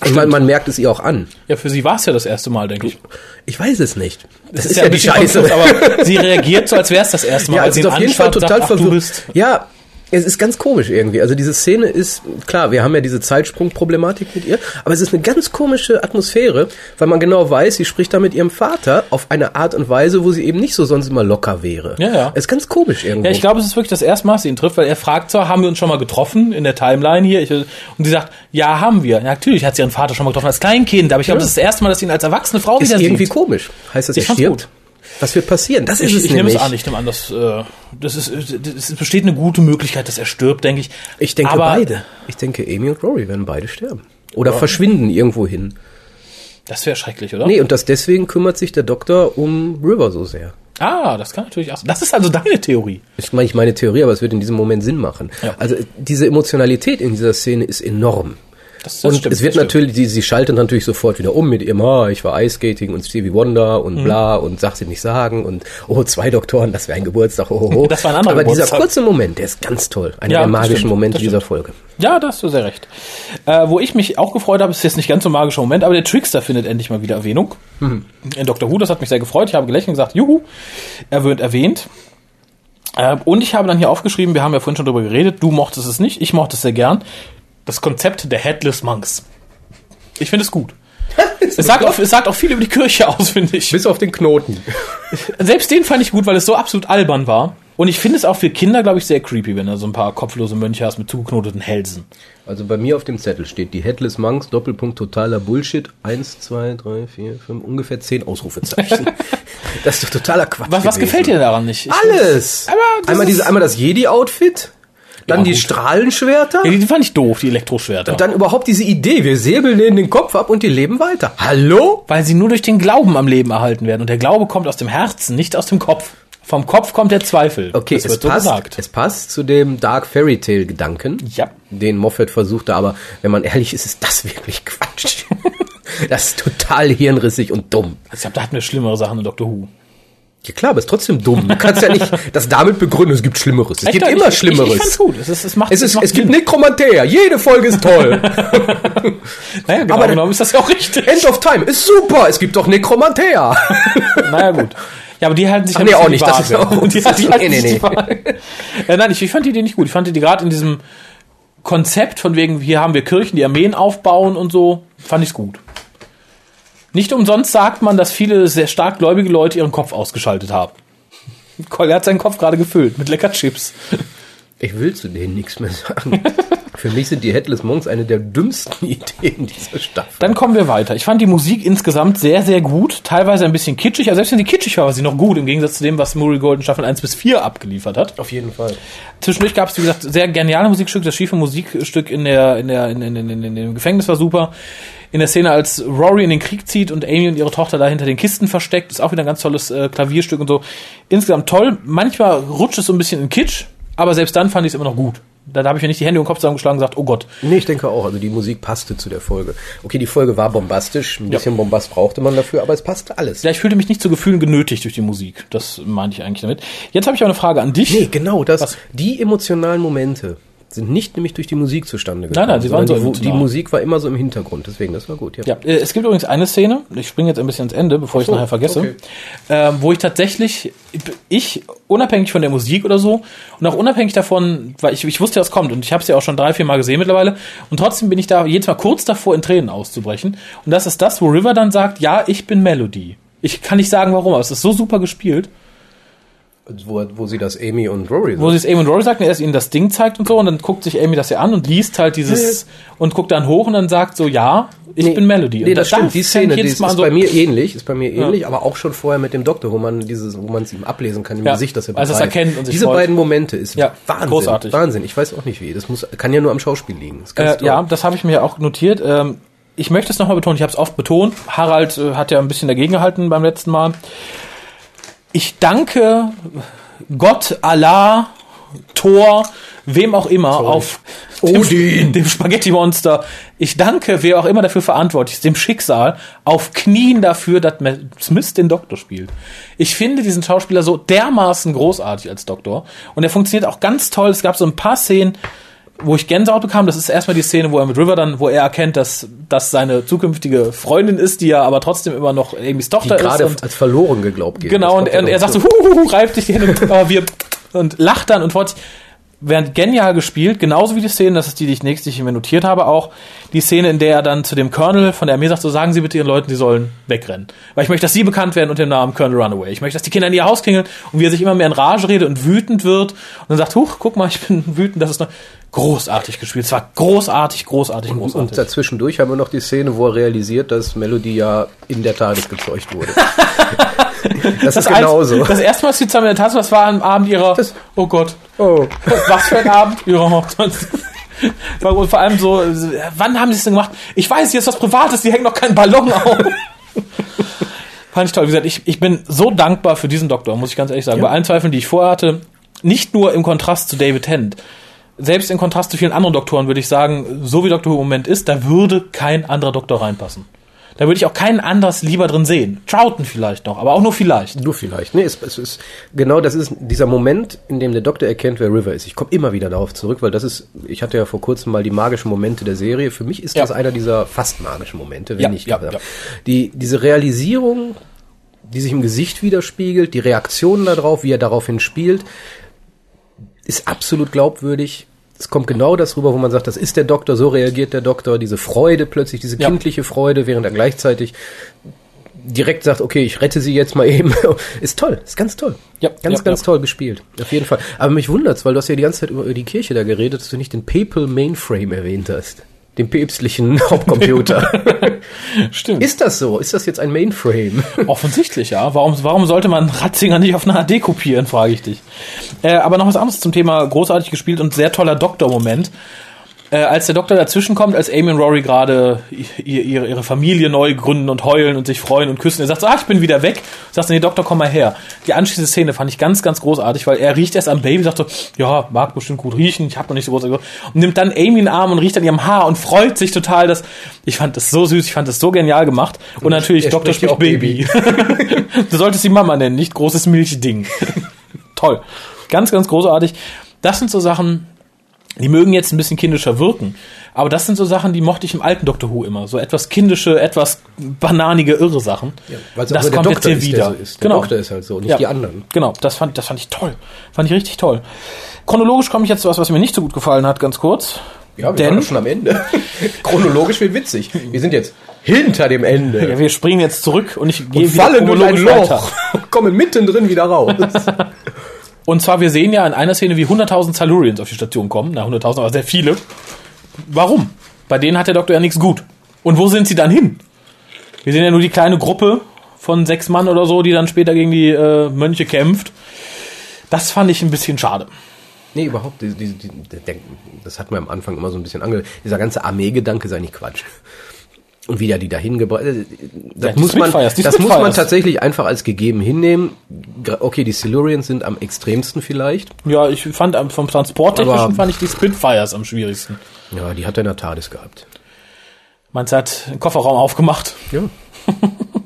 Ich meine, man merkt es ihr auch an. Ja, für sie war es ja das erste Mal, denke ich. Ich weiß es nicht. Das, ist, ein ja die bisschen Scheiße. aber sie reagiert so, als wäre es das erste Mal. ja, weil es sie ist auf jeden Fall total sagt, ach, verwirrt. Ja, es ist ganz komisch irgendwie. Also diese Szene ist, klar, wir haben ja diese Zeitsprungproblematik mit ihr, aber es ist eine ganz komische Atmosphäre, weil man genau weiß, sie spricht da mit ihrem Vater auf eine Art und Weise, wo sie eben nicht so sonst immer locker wäre. Ja, ja. Es ist ganz komisch irgendwo. Ja, ich glaube, es ist wirklich das erste Mal, dass sie ihn trifft, weil er fragt zwar, haben wir uns schon mal getroffen in der Timeline hier? Ich, und sie sagt, ja, haben wir. Ja, natürlich hat sie ihren Vater schon mal getroffen als Kleinkind, aber ich glaube, das ist das erste Mal, dass sie ihn als erwachsene Frau ist wieder irgendwie sieht. komisch. Heißt das, Ich er stirbt? gut. Was wird passieren? Das ist Ich, es ich nehme es nämlich. an, ich nehme an, dass äh, das ist, es besteht eine gute Möglichkeit, dass er stirbt, denke ich. Ich denke aber beide. Ich denke, Amy und Rory werden beide sterben. Oder verschwinden irgendwo hin. Das wäre schrecklich, oder? Nee, und das deswegen kümmert sich der Doktor um River so sehr. Ah, das kann natürlich auch. sein. Das ist also deine Theorie. ist meine ich meine Theorie, aber es wird in diesem Moment Sinn machen. Ja. Also diese Emotionalität in dieser Szene ist enorm. Das, das und stimmt, es wird natürlich, sie, sie schaltet natürlich sofort wieder um mit ihrem, ah, ich war Ice Skating und Stevie Wonder Mhm. und bla und sag sie nicht sagen und oh, zwei Doktoren, das wäre ein Geburtstag, oh, oh, oh. Das war ein anderer Aber dieser Geburtstag. kurze Moment, der ist ganz toll. Einer Ja, der magischen stimmt, Momente dieser. Folge. Ja, da hast du sehr recht. Äh, wo ich mich auch gefreut habe, ist jetzt nicht ganz so ein magischer Moment, aber der Trickster findet endlich mal wieder Erwähnung. In Dr. Who, das hat mich sehr gefreut. Ich habe gelächelt und gesagt, juhu, er wird erwähnt. Äh, und ich habe dann hier aufgeschrieben, wir haben ja vorhin schon drüber geredet, du mochtest es nicht, ich mochte es sehr gern. Das Konzept der Headless Monks. Ich finde es gut. es, sagt auch, es sagt auch viel über die Kirche aus, finde ich. Bis auf den Knoten. Selbst den fand ich gut, weil es so absolut albern war. Und ich finde es auch für Kinder, glaube ich, sehr creepy, wenn du so ein paar kopflose Mönche hast mit zugeknoteten Hälsen. Also bei mir auf dem Zettel steht die Headless Monks, Doppelpunkt totaler Bullshit, eins, zwei, drei, vier, fünf, ungefähr zehn Ausrufezeichen. das ist doch totaler Quatsch. Was, was gefällt dir daran nicht? Ich- Alles! Das einmal, ist- diese, einmal das Jedi-Outfit, dann Ja, die gut. Strahlenschwerter, Ja, die fand ich doof, die Elektroschwerter. und dann überhaupt diese Idee, wir säbeln denen den Kopf ab und die leben weiter. Hallo? weil sie nur durch den Glauben am Leben erhalten werden. Und der Glaube kommt aus dem Herzen, nicht aus dem Kopf. Vom Kopf kommt der Zweifel. Okay, das es wird so passt, gesagt. es passt zu dem Dark Fairy Tale Gedanken, Ja. den Moffat versuchte, aber wenn man ehrlich ist, ist das wirklich Quatsch. das ist total hirnrissig und dumm. Ich glaube, da hatten wir schlimmere Sachen in Doctor Who. Ja klar, aber ist trotzdem dumm. Du kannst ja nicht das damit begründen, es gibt Schlimmeres. Es gibt Echt, immer ich, Schlimmeres. Ich, ich fand's gut. Es, ist, es, macht, es, ist, macht es gibt Sinn. Nekromantea. Jede Folge ist toll. Naja, genau aber- genommen ist das ja auch richtig. End of Time ist super. Es gibt doch Nekromantea. Naja, gut. Ja, aber die halten sich Ach nee, auch nicht, das ist auch- die, die halten Nee, nee, nee. Waage. äh, nein, ich, ich fand die Idee nicht gut. Ich fand die gerade in diesem Konzept von wegen, hier haben wir Kirchen, die Armeen aufbauen und so, fand ich's gut. Nicht umsonst sagt man, dass viele sehr stark gläubige Leute ihren Kopf ausgeschaltet haben. Kolja hat seinen Kopf gerade gefüllt mit lecker Chips. Ich will zu denen nichts mehr sagen. Für mich sind die Headless Monks eine der dümmsten Ideen dieser Staffel. Dann kommen wir weiter. Ich fand die Musik insgesamt sehr, sehr gut. Teilweise ein bisschen kitschig. Also selbst wenn sie kitschig war, war sie noch gut. Im Gegensatz zu dem, was Murray Golden Staffel 1 bis 4 abgeliefert hat. Auf jeden Fall. Zwischendurch gab es, wie gesagt, sehr geniale Musikstücke. Das schiefe Musikstück in der, in der, in, in, in, in, in dem Gefängnis war super. In der Szene, als Rory in den Krieg zieht und Amy und ihre Tochter da hinter den Kisten versteckt, ist auch wieder ein ganz tolles äh, Klavierstück und so. Insgesamt toll. Manchmal rutscht es so ein bisschen in Kitsch, aber selbst dann fand ich es immer noch gut. Da, habe ich mir nicht die Hände im Kopf zusammengeschlagen und gesagt, oh Gott. Nee, ich denke auch. Also die Musik passte zu der Folge. Okay, die Folge war bombastisch. Ein bisschen Bombast brauchte man dafür, aber es passte alles. Ja, ich fühlte mich nicht zu Gefühlen genötigt durch die Musik. Das meinte ich eigentlich damit. Jetzt habe ich auch eine Frage an dich. Nee, genau das. Was? Die emotionalen Momente sind nicht nämlich durch die Musik zustande gekommen. Nein, nein, sie waren so die, die. Musik war immer so im Hintergrund, deswegen, das war gut. Ja. Ja, äh, es gibt übrigens eine Szene, ich springe jetzt ein bisschen ans Ende, bevor ich es so, nachher vergesse, okay. ähm, wo ich tatsächlich, ich, unabhängig von der Musik oder so, und auch unabhängig davon, weil ich, ich wusste, was kommt, und ich habe es ja auch schon drei, vier Mal gesehen mittlerweile, und trotzdem bin ich da jedes Mal kurz davor, in Tränen auszubrechen. Und das ist das, wo River dann sagt, ja, ich bin Melody. Ich kann nicht sagen, warum, aber es ist so super gespielt. Wo, wo sie das Amy und Rory Wo sie es Amy und Rory sagt und er erst ihnen das Ding zeigt und so und dann guckt sich Amy das ja an und liest halt dieses und guckt dann hoch und dann sagt so, ja, ich bin Melody. Nee, das da stimmt. Die Szene, die ist, ist so- bei mir ähnlich, ist bei mir ähnlich, aber auch schon vorher mit dem Doktor, wo man dieses, wo man es ihm ablesen kann im Ja, Gesicht, dass er als es begreift. erkennt und sich Diese freut. beiden Momente ist Ja, Wahnsinn. großartig. Wahnsinn. Ich weiß auch nicht wie. Das muss, kann ja nur am Schauspiel liegen. Das Äh, ja, das habe ich mir auch notiert. Ähm, ich möchte es nochmal betonen, ich habe es oft betont. Harald äh, hat ja ein bisschen dagegen gehalten beim letzten Mal. Ich danke Gott, Allah, Thor, wem auch immer, auf dem, dem Spaghetti-Monster. Ich danke, wer auch immer dafür verantwortlich ist, dem Schicksal, auf Knien dafür, dass Matt Smith den Doktor spielt. Ich finde diesen Schauspieler so dermaßen großartig als Doktor. Und er funktioniert auch ganz toll. Es gab so ein paar Szenen, wo ich Gänsehaut bekam, das ist erstmal die Szene, wo er mit River dann, wo er erkennt, dass das seine zukünftige Freundin ist, die ja aber trotzdem immer noch Amy's die Tochter ist. gerade Und, als verloren geglaubt gilt. genau, und, und er sagt so, hu, hu, hu, reibt sich die Hände, aber wir, und lacht dann und freut Während genial gespielt, genauso wie die Szene, das ist die, die ich nächstes mir notiert habe, auch die Szene, in der er dann zu dem Colonel von der Armee sagt, so sagen Sie bitte Ihren Leuten, sie sollen wegrennen. Weil ich möchte, dass Sie bekannt werden unter dem Namen Colonel Runaway. Ich möchte, dass die Kinder in ihr Haus klingeln und wie er sich immer mehr in Rage redet und wütend wird und dann sagt, huch, guck mal, ich bin wütend, das ist noch großartig gespielt. Es war großartig, großartig, Und großartig. dazwischendurch haben wir noch die Szene, wo er realisiert, dass Melody ja in der Tat gezeugt wurde. das, ist Eins- genauso. Das erste Mal, als sie zusammen in der Tasse, das war am Abend ihrer, Das- oh Gott, oh. Was für ein Abend ihrer Hochzeit. Und vor allem so, wann haben sie es denn gemacht? Ich weiß, jetzt was Privates, die hängen noch keinen Ballon auf. Fand ich toll. Wie gesagt, ich, ich bin so dankbar für diesen Doktor, muss ich ganz ehrlich sagen. Bei allen Zweifeln, die ich vorher hatte, nicht nur im Kontrast zu David Tennant. selbst in Kontrast zu vielen anderen Doktoren würde ich sagen, so wie Doctor Who im Moment ist, da würde kein anderer Doktor reinpassen. Da würde ich auch keinen anders lieber drin sehen. Troughton vielleicht noch, aber auch nur vielleicht. Nur vielleicht. Nee, es, es ist genau das ist dieser Moment, in dem der Doktor erkennt, wer River ist. Ich komme immer wieder darauf zurück, weil das ist, ich hatte ja vor kurzem mal die magischen Momente der Serie. Für mich ist Ja. das einer dieser fast magischen Momente, wenn Ja, nicht ja, ja. Die, diese Realisierung, die sich im Gesicht widerspiegelt, die Reaktionen darauf, wie er daraufhin spielt, ist absolut glaubwürdig. Es kommt genau das rüber, wo man sagt, das ist der Doktor, so reagiert der Doktor, diese Freude plötzlich, diese Ja. kindliche Freude, während er gleichzeitig direkt sagt, okay, ich rette sie jetzt mal eben. ist toll, ist ganz toll. Ja, ganz, ja, ganz ja. toll gespielt. Auf jeden Fall. Aber mich wundert's, weil du hast ja die ganze Zeit über die Kirche da geredet, dass du nicht den Papal Mainframe erwähnt hast. Den päpstlichen Hauptcomputer. Stimmt. ist das so? Ist das jetzt ein Mainframe? Offensichtlich, ja. Warum, warum sollte man Ratzinger nicht auf eine HD kopieren, frage ich dich. Äh, aber noch was anderes zum Thema großartig gespielt und sehr toller Doktor-Moment. Äh, als der Doktor dazwischen kommt, als Amy und Rory gerade ihr, ihre, ihre Familie neu gründen und heulen und sich freuen und küssen, er sagt so, ah, ich bin wieder weg. Sagt nee, Doktor, komm mal her. Die anschließende Szene fand ich ganz, ganz großartig, weil er riecht erst am Baby, sagt so, ja, mag bestimmt gut riechen, ich habe noch nicht so groß und nimmt dann Amy in den Arm und riecht an ihrem Haar und freut sich total, dass ich fand das so süß, ich fand das so genial gemacht und natürlich er Doktor spricht spricht auch Baby. du solltest sie Mama nennen, nicht großes Milchding. Toll. Ganz, ganz großartig. Das sind so Sachen, die mögen jetzt ein bisschen kindischer wirken. Aber das sind so Sachen, die mochte ich im alten Doctor Who immer. So etwas kindische, etwas bananige, irre Sachen. Weil es das der kommt Doktor jetzt ist, hier der wieder. so ist. Der genau. Doktor ist halt so, nicht Ja. die anderen. Genau, das fand, das fand ich toll. Fand ich richtig toll. Chronologisch komme ich jetzt zu was, was mir nicht so gut gefallen hat, ganz kurz. Ja, wir Denn- waren schon am Ende. Chronologisch wird witzig. Wir sind jetzt hinter dem Ende. Ja, wir springen jetzt zurück und ich gehe und wieder fallen durch ein Loch. weiter. Kommen mittendrin wieder raus. Und zwar, wir sehen ja in einer Szene, wie 100.000 Salurians auf die Station kommen. Na, 100.000, aber sehr viele. Warum? Bei denen hat der Doktor ja nichts gut. Und wo sind sie dann hin? Wir sehen ja nur die kleine Gruppe von sechs Mann oder so, die dann später gegen die äh, Mönche kämpft. Das fand ich ein bisschen schade. Nee, überhaupt. Die, die, die, das hat mir am Anfang immer so ein bisschen ange... Dieser ganze Armeegedanke sei nicht Quatsch. Und wie da die dahin gebracht... äh, Das, Ja, muss man, Spitfires, das muss man tatsächlich einfach als gegeben hinnehmen. Okay, die Silurians sind am extremsten vielleicht. Ja, ich fand vom Transporttechnischen fand ich die Spitfires am schwierigsten. Ja, die hat er in der TARDIS gehabt. Meinst du, hat den Kofferraum aufgemacht? Ja.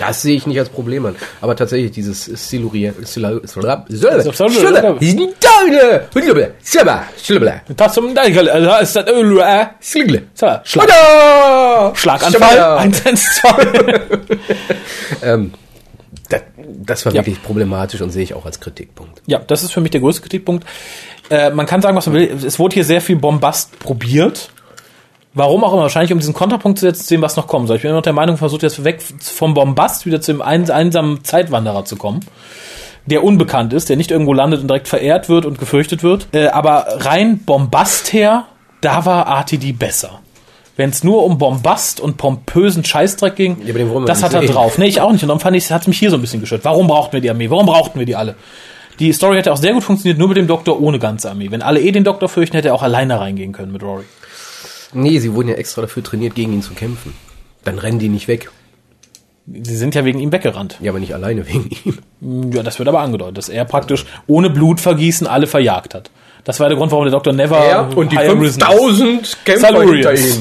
Das sehe ich nicht als Problem an. Aber tatsächlich dieses Schlag, Schlaganfall! Schlaganfall, 1, 1, 2. Ähm, das, das war wirklich problematisch und sehe ich auch als Kritikpunkt. Ja, das ist für mich der größte Kritikpunkt. Äh, man kann sagen, was man will. Es wurde hier sehr viel Bombast probiert. Warum auch immer, wahrscheinlich um diesen Kontrapunkt zu setzen, zu dem, was noch kommen soll. Ich bin immer noch der Meinung, versucht jetzt weg vom Bombast wieder zu dem eins einsamen Zeitwanderer zu kommen, der unbekannt ist, der nicht irgendwo landet und direkt verehrt wird und gefürchtet wird. Äh, aber rein Bombast her, da war RTD besser. Wenn es nur um Bombast und pompösen Scheißdreck ging, Ja, das hat er sehen. drauf. Nee, ich auch nicht. Und dann fand ich, hat mich hier so ein bisschen gestört. Warum brauchten wir die Armee? Warum brauchten wir die alle? Die Story hätte auch sehr gut funktioniert, nur mit dem Doktor ohne ganze Armee. Wenn alle eh den Doktor fürchten, hätte er auch alleine reingehen können mit Rory. Nee, sie wurden ja extra dafür trainiert, gegen ihn zu kämpfen. Dann rennen die nicht weg. Sie sind ja wegen ihm weggerannt. Ja, aber nicht alleine wegen ihm. Ja, das wird aber angedeutet, dass er praktisch ohne Blutvergießen alle verjagt hat. Das war der Grund, warum der Doktor never higher risen ist. Kämpfer Silurians.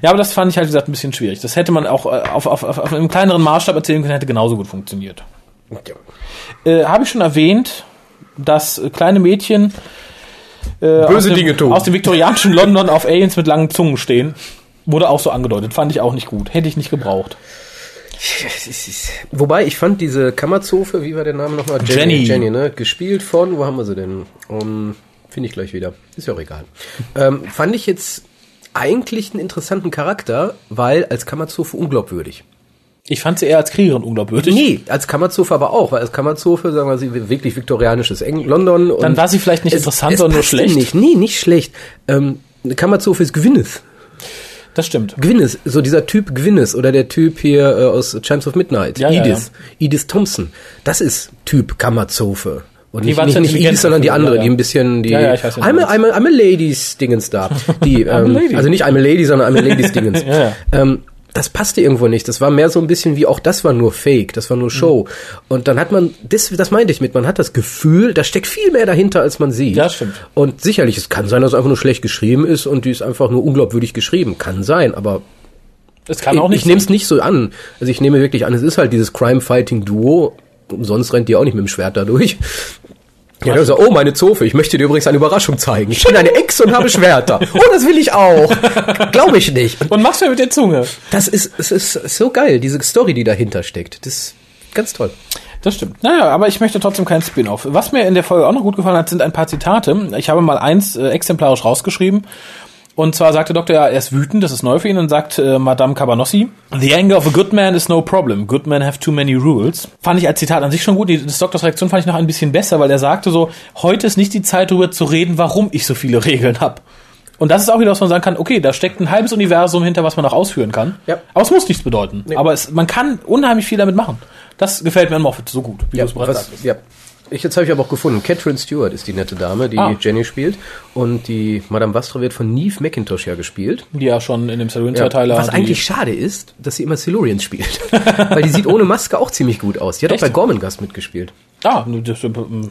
Ja, aber das fand ich halt, wie gesagt, ein bisschen schwierig. Das hätte man auch äh, auf, auf, auf, auf einem kleineren Maßstab erzählen können, hätte genauso gut funktioniert. Ja. Äh, Habe ich schon erwähnt, dass kleine Mädchen äh, aus, dem, Dinge tun. aus dem viktorianischen London auf Aliens mit langen Zungen stehen. Wurde auch so angedeutet. Fand ich auch nicht gut. Hätte ich nicht gebraucht. Wobei, ich fand diese Kammerzofe, wie war der Name nochmal? Jenny. Jenny, ne? Gespielt von, wo haben wir sie denn? Um, Finde ich gleich wieder. Ist ja auch egal. ähm, fand ich jetzt eigentlich einen interessanten Charakter, weil als Kammerzofe unglaubwürdig. Ich fand sie eher als Kriegerin unglaubwürdig. Nee, als Kammerzofe aber auch, weil als Kammerzofe, sagen wir sie, wirklich viktorianisches Eng London. Und Dann war sie vielleicht nicht interessant, sondern nur schlecht. Nicht. Nee, nicht schlecht. Ähm, eine Kammerzofe ist Gwyneth. Das stimmt. Gwyneth, so dieser Typ Gwyneth oder der Typ hier äh, aus Chimes of Midnight, Ja, ja, Edith, Edith Thompson. Das ist Typ Kammerzofe. Und Die nicht, nicht, Edith, sondern die andere, ja, die ja. ein bisschen die Ja, ja, ich weiß, I'm, a, I'm, a, I'm a Ladies Dingens da. Die, ähm, also nicht I'm a Lady, sondern I'm a Ladies Dingens. Ja, ja. Ähm, das passte irgendwo nicht. Das war mehr so ein bisschen wie auch das war nur Fake, das war nur Show. Und dann hat man, das, das meinte ich mit, man hat das Gefühl, da steckt viel mehr dahinter, als man sieht. Ja, stimmt. Und sicherlich, es kann sein, dass es einfach nur schlecht geschrieben ist und die ist einfach nur unglaubwürdig geschrieben. Kann sein, aber Es kann auch ich, nicht. ich nehme es nicht so an. Also ich nehme wirklich an, es ist halt dieses Crime-Fighting-Duo. Umsonst rennt die auch nicht mit dem Schwert dadurch. Ja, dann so, oh, meine Zofe, ich möchte dir übrigens eine Überraschung zeigen. Ich bin eine Ex und habe Schwerter. Oh, das will ich auch. Glaube ich nicht. Und und machst du mit der Zunge. das ist, es ist so geil, diese Story, die dahinter steckt. Das ist ganz toll. Das stimmt. Naja, aber ich möchte trotzdem keinen Spin-off. Was mir in der Folge auch noch gut gefallen hat, sind ein paar Zitate. Ich habe mal eins äh, exemplarisch rausgeschrieben. Und zwar sagte Dr. ja, er ist wütend, das ist neu für ihn, und sagt äh, Madame Cabanossi, The anger of a good man is no problem. Good men have too many rules. Fand ich als Zitat an sich schon gut. Die des Doktors Reaktion fand ich noch ein bisschen besser, weil er sagte so, heute ist nicht die Zeit, darüber zu reden, warum ich so viele Regeln habe. Und das ist auch wieder, was man sagen kann, okay, da steckt ein halbes Universum hinter, was man noch ausführen kann. Ja. Aber es muss nichts bedeuten. Aber es, man kann unheimlich viel damit machen. Das gefällt mir an Moffat so gut, wie du es bereits was, sagtest. ja. Ich, jetzt habe ich aber auch gefunden, Catherine Stewart ist die nette Dame, die Ah. Jenny spielt. Und die Madame Vastra wird von Neve McIntosh ja gespielt. Die ja schon in dem Silurian Ja, was eigentlich schade ist, dass sie immer Silurians spielt. Weil die sieht ohne Maske auch ziemlich gut aus. Die hat Echt? auch bei Gormenghast mitgespielt. Ah, das, ähm,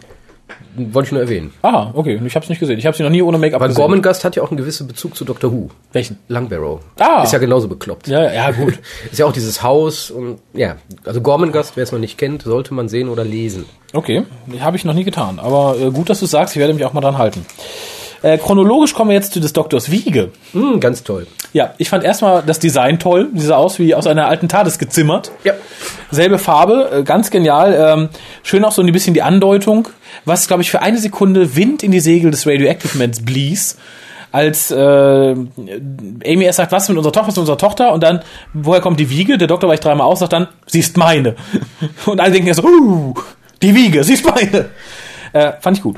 Wollte ich nur erwähnen. ah, okay. Ich habe es nicht gesehen. Ich habe sie noch nie ohne Make-up Aber gesehen. Gormenghast hat ja auch einen gewissen Bezug zu Doctor Who. Welchen? Langbarrow. Ah. Ist ja genauso bekloppt. Ja, ja, gut. Ist ja auch dieses Haus und ja, also Gormenghast, wer es noch nicht kennt, sollte man sehen oder lesen. Okay, habe ich noch nie getan. Aber äh, gut, dass du sagst. Ich werde mich auch mal dran halten. Äh, chronologisch kommen wir jetzt zu des Doktors Wiege. Hm, ganz toll. Ja, ich fand erstmal das Design toll. Sie sah aus wie aus einer alten TARDIS gezimmert. Ja. Selbe Farbe, äh, ganz genial. Ähm, schön auch so ein bisschen die Andeutung, was, glaube ich, für eine Sekunde Wind in die Segel des Radioactive Mans blies. Als äh, Amy erst sagt, was ist mit unserer Tochter, was ist mit unserer Tochter? Und dann, woher kommt die Wiege? Der Doktor weicht dreimal aus, sagt dann, sie ist meine. Und alle denken jetzt, uh, die Wiege, sie ist meine. Äh, fand ich gut.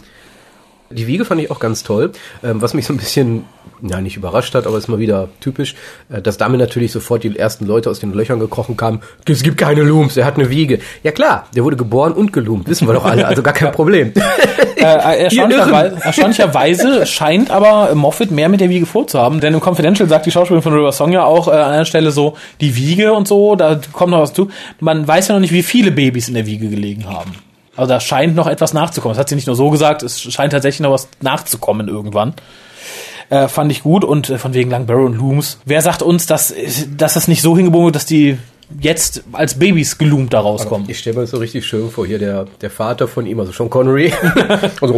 Die Wiege fand ich auch ganz toll. Ähm, was mich so ein bisschen, ja, nicht überrascht hat, aber ist mal wieder typisch, äh, dass damit natürlich sofort die ersten Leute aus den Löchern gekrochen kamen. Es gibt keine Looms, er hat eine Wiege. Ja klar, der wurde geboren und geloomt, wissen wir doch alle, also gar kein Problem. Äh, erstaunlicherweise, erstaunlicherweise scheint aber Moffat mehr mit der Wiege vorzuhaben, denn im Confidential sagt die Schauspielerin von River Song ja auch äh, an einer Stelle so, die Wiege und so, da kommt noch was zu. Man weiß ja noch nicht, wie viele Babys in der Wiege gelegen haben. Also da scheint noch etwas nachzukommen. Das hat sie nicht nur so gesagt, es scheint tatsächlich noch was nachzukommen irgendwann. Äh, fand ich gut und äh, von wegen Langbarrow und Looms. Wer sagt uns, dass, dass das nicht so hingebogen wird, dass die jetzt als Babys geloomt da rauskommen? Ich stelle mir das so richtig schön vor, hier der, der Vater von ihm, also Sean Connery. Also,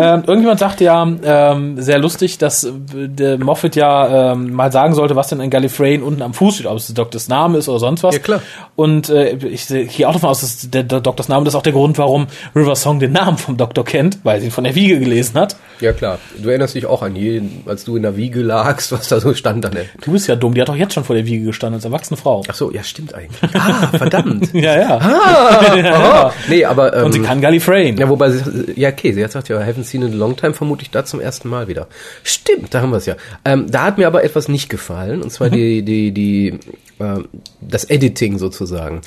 Ähm, irgendjemand sagte ja, ähm, sehr lustig, dass äh, der Moffat ja ähm, mal sagen sollte, was denn ein Gallifreyan unten am Fuß steht, ob es der Doktors Name ist oder sonst was. Ja, klar. Und äh, ich sehe gehe auch davon aus, dass der, der Doktors Name, das ist auch der Grund, warum River Song den Namen vom Doktor kennt, weil sie ihn von der Wiege gelesen hat. ja klar, du erinnerst dich auch an jeden, als du in der Wiege lagst, was da so stand dann. Du bist ja dumm, die hat doch jetzt schon vor der Wiege gestanden als erwachsene Frau. Ach so, ja stimmt eigentlich. Ah, verdammt. Ja, ja. Ah, nee, aber ähm, Und sie kann Gallifreyan. Ja, wobei sie, ja, okay, sie hat gesagt, ja, I haven't seen in a long time, vermutlich da zum ersten Mal wieder. Stimmt, da haben wir es ja. Ähm, da hat mir aber etwas nicht gefallen, und zwar die, die, die, ähm, das Editing sozusagen.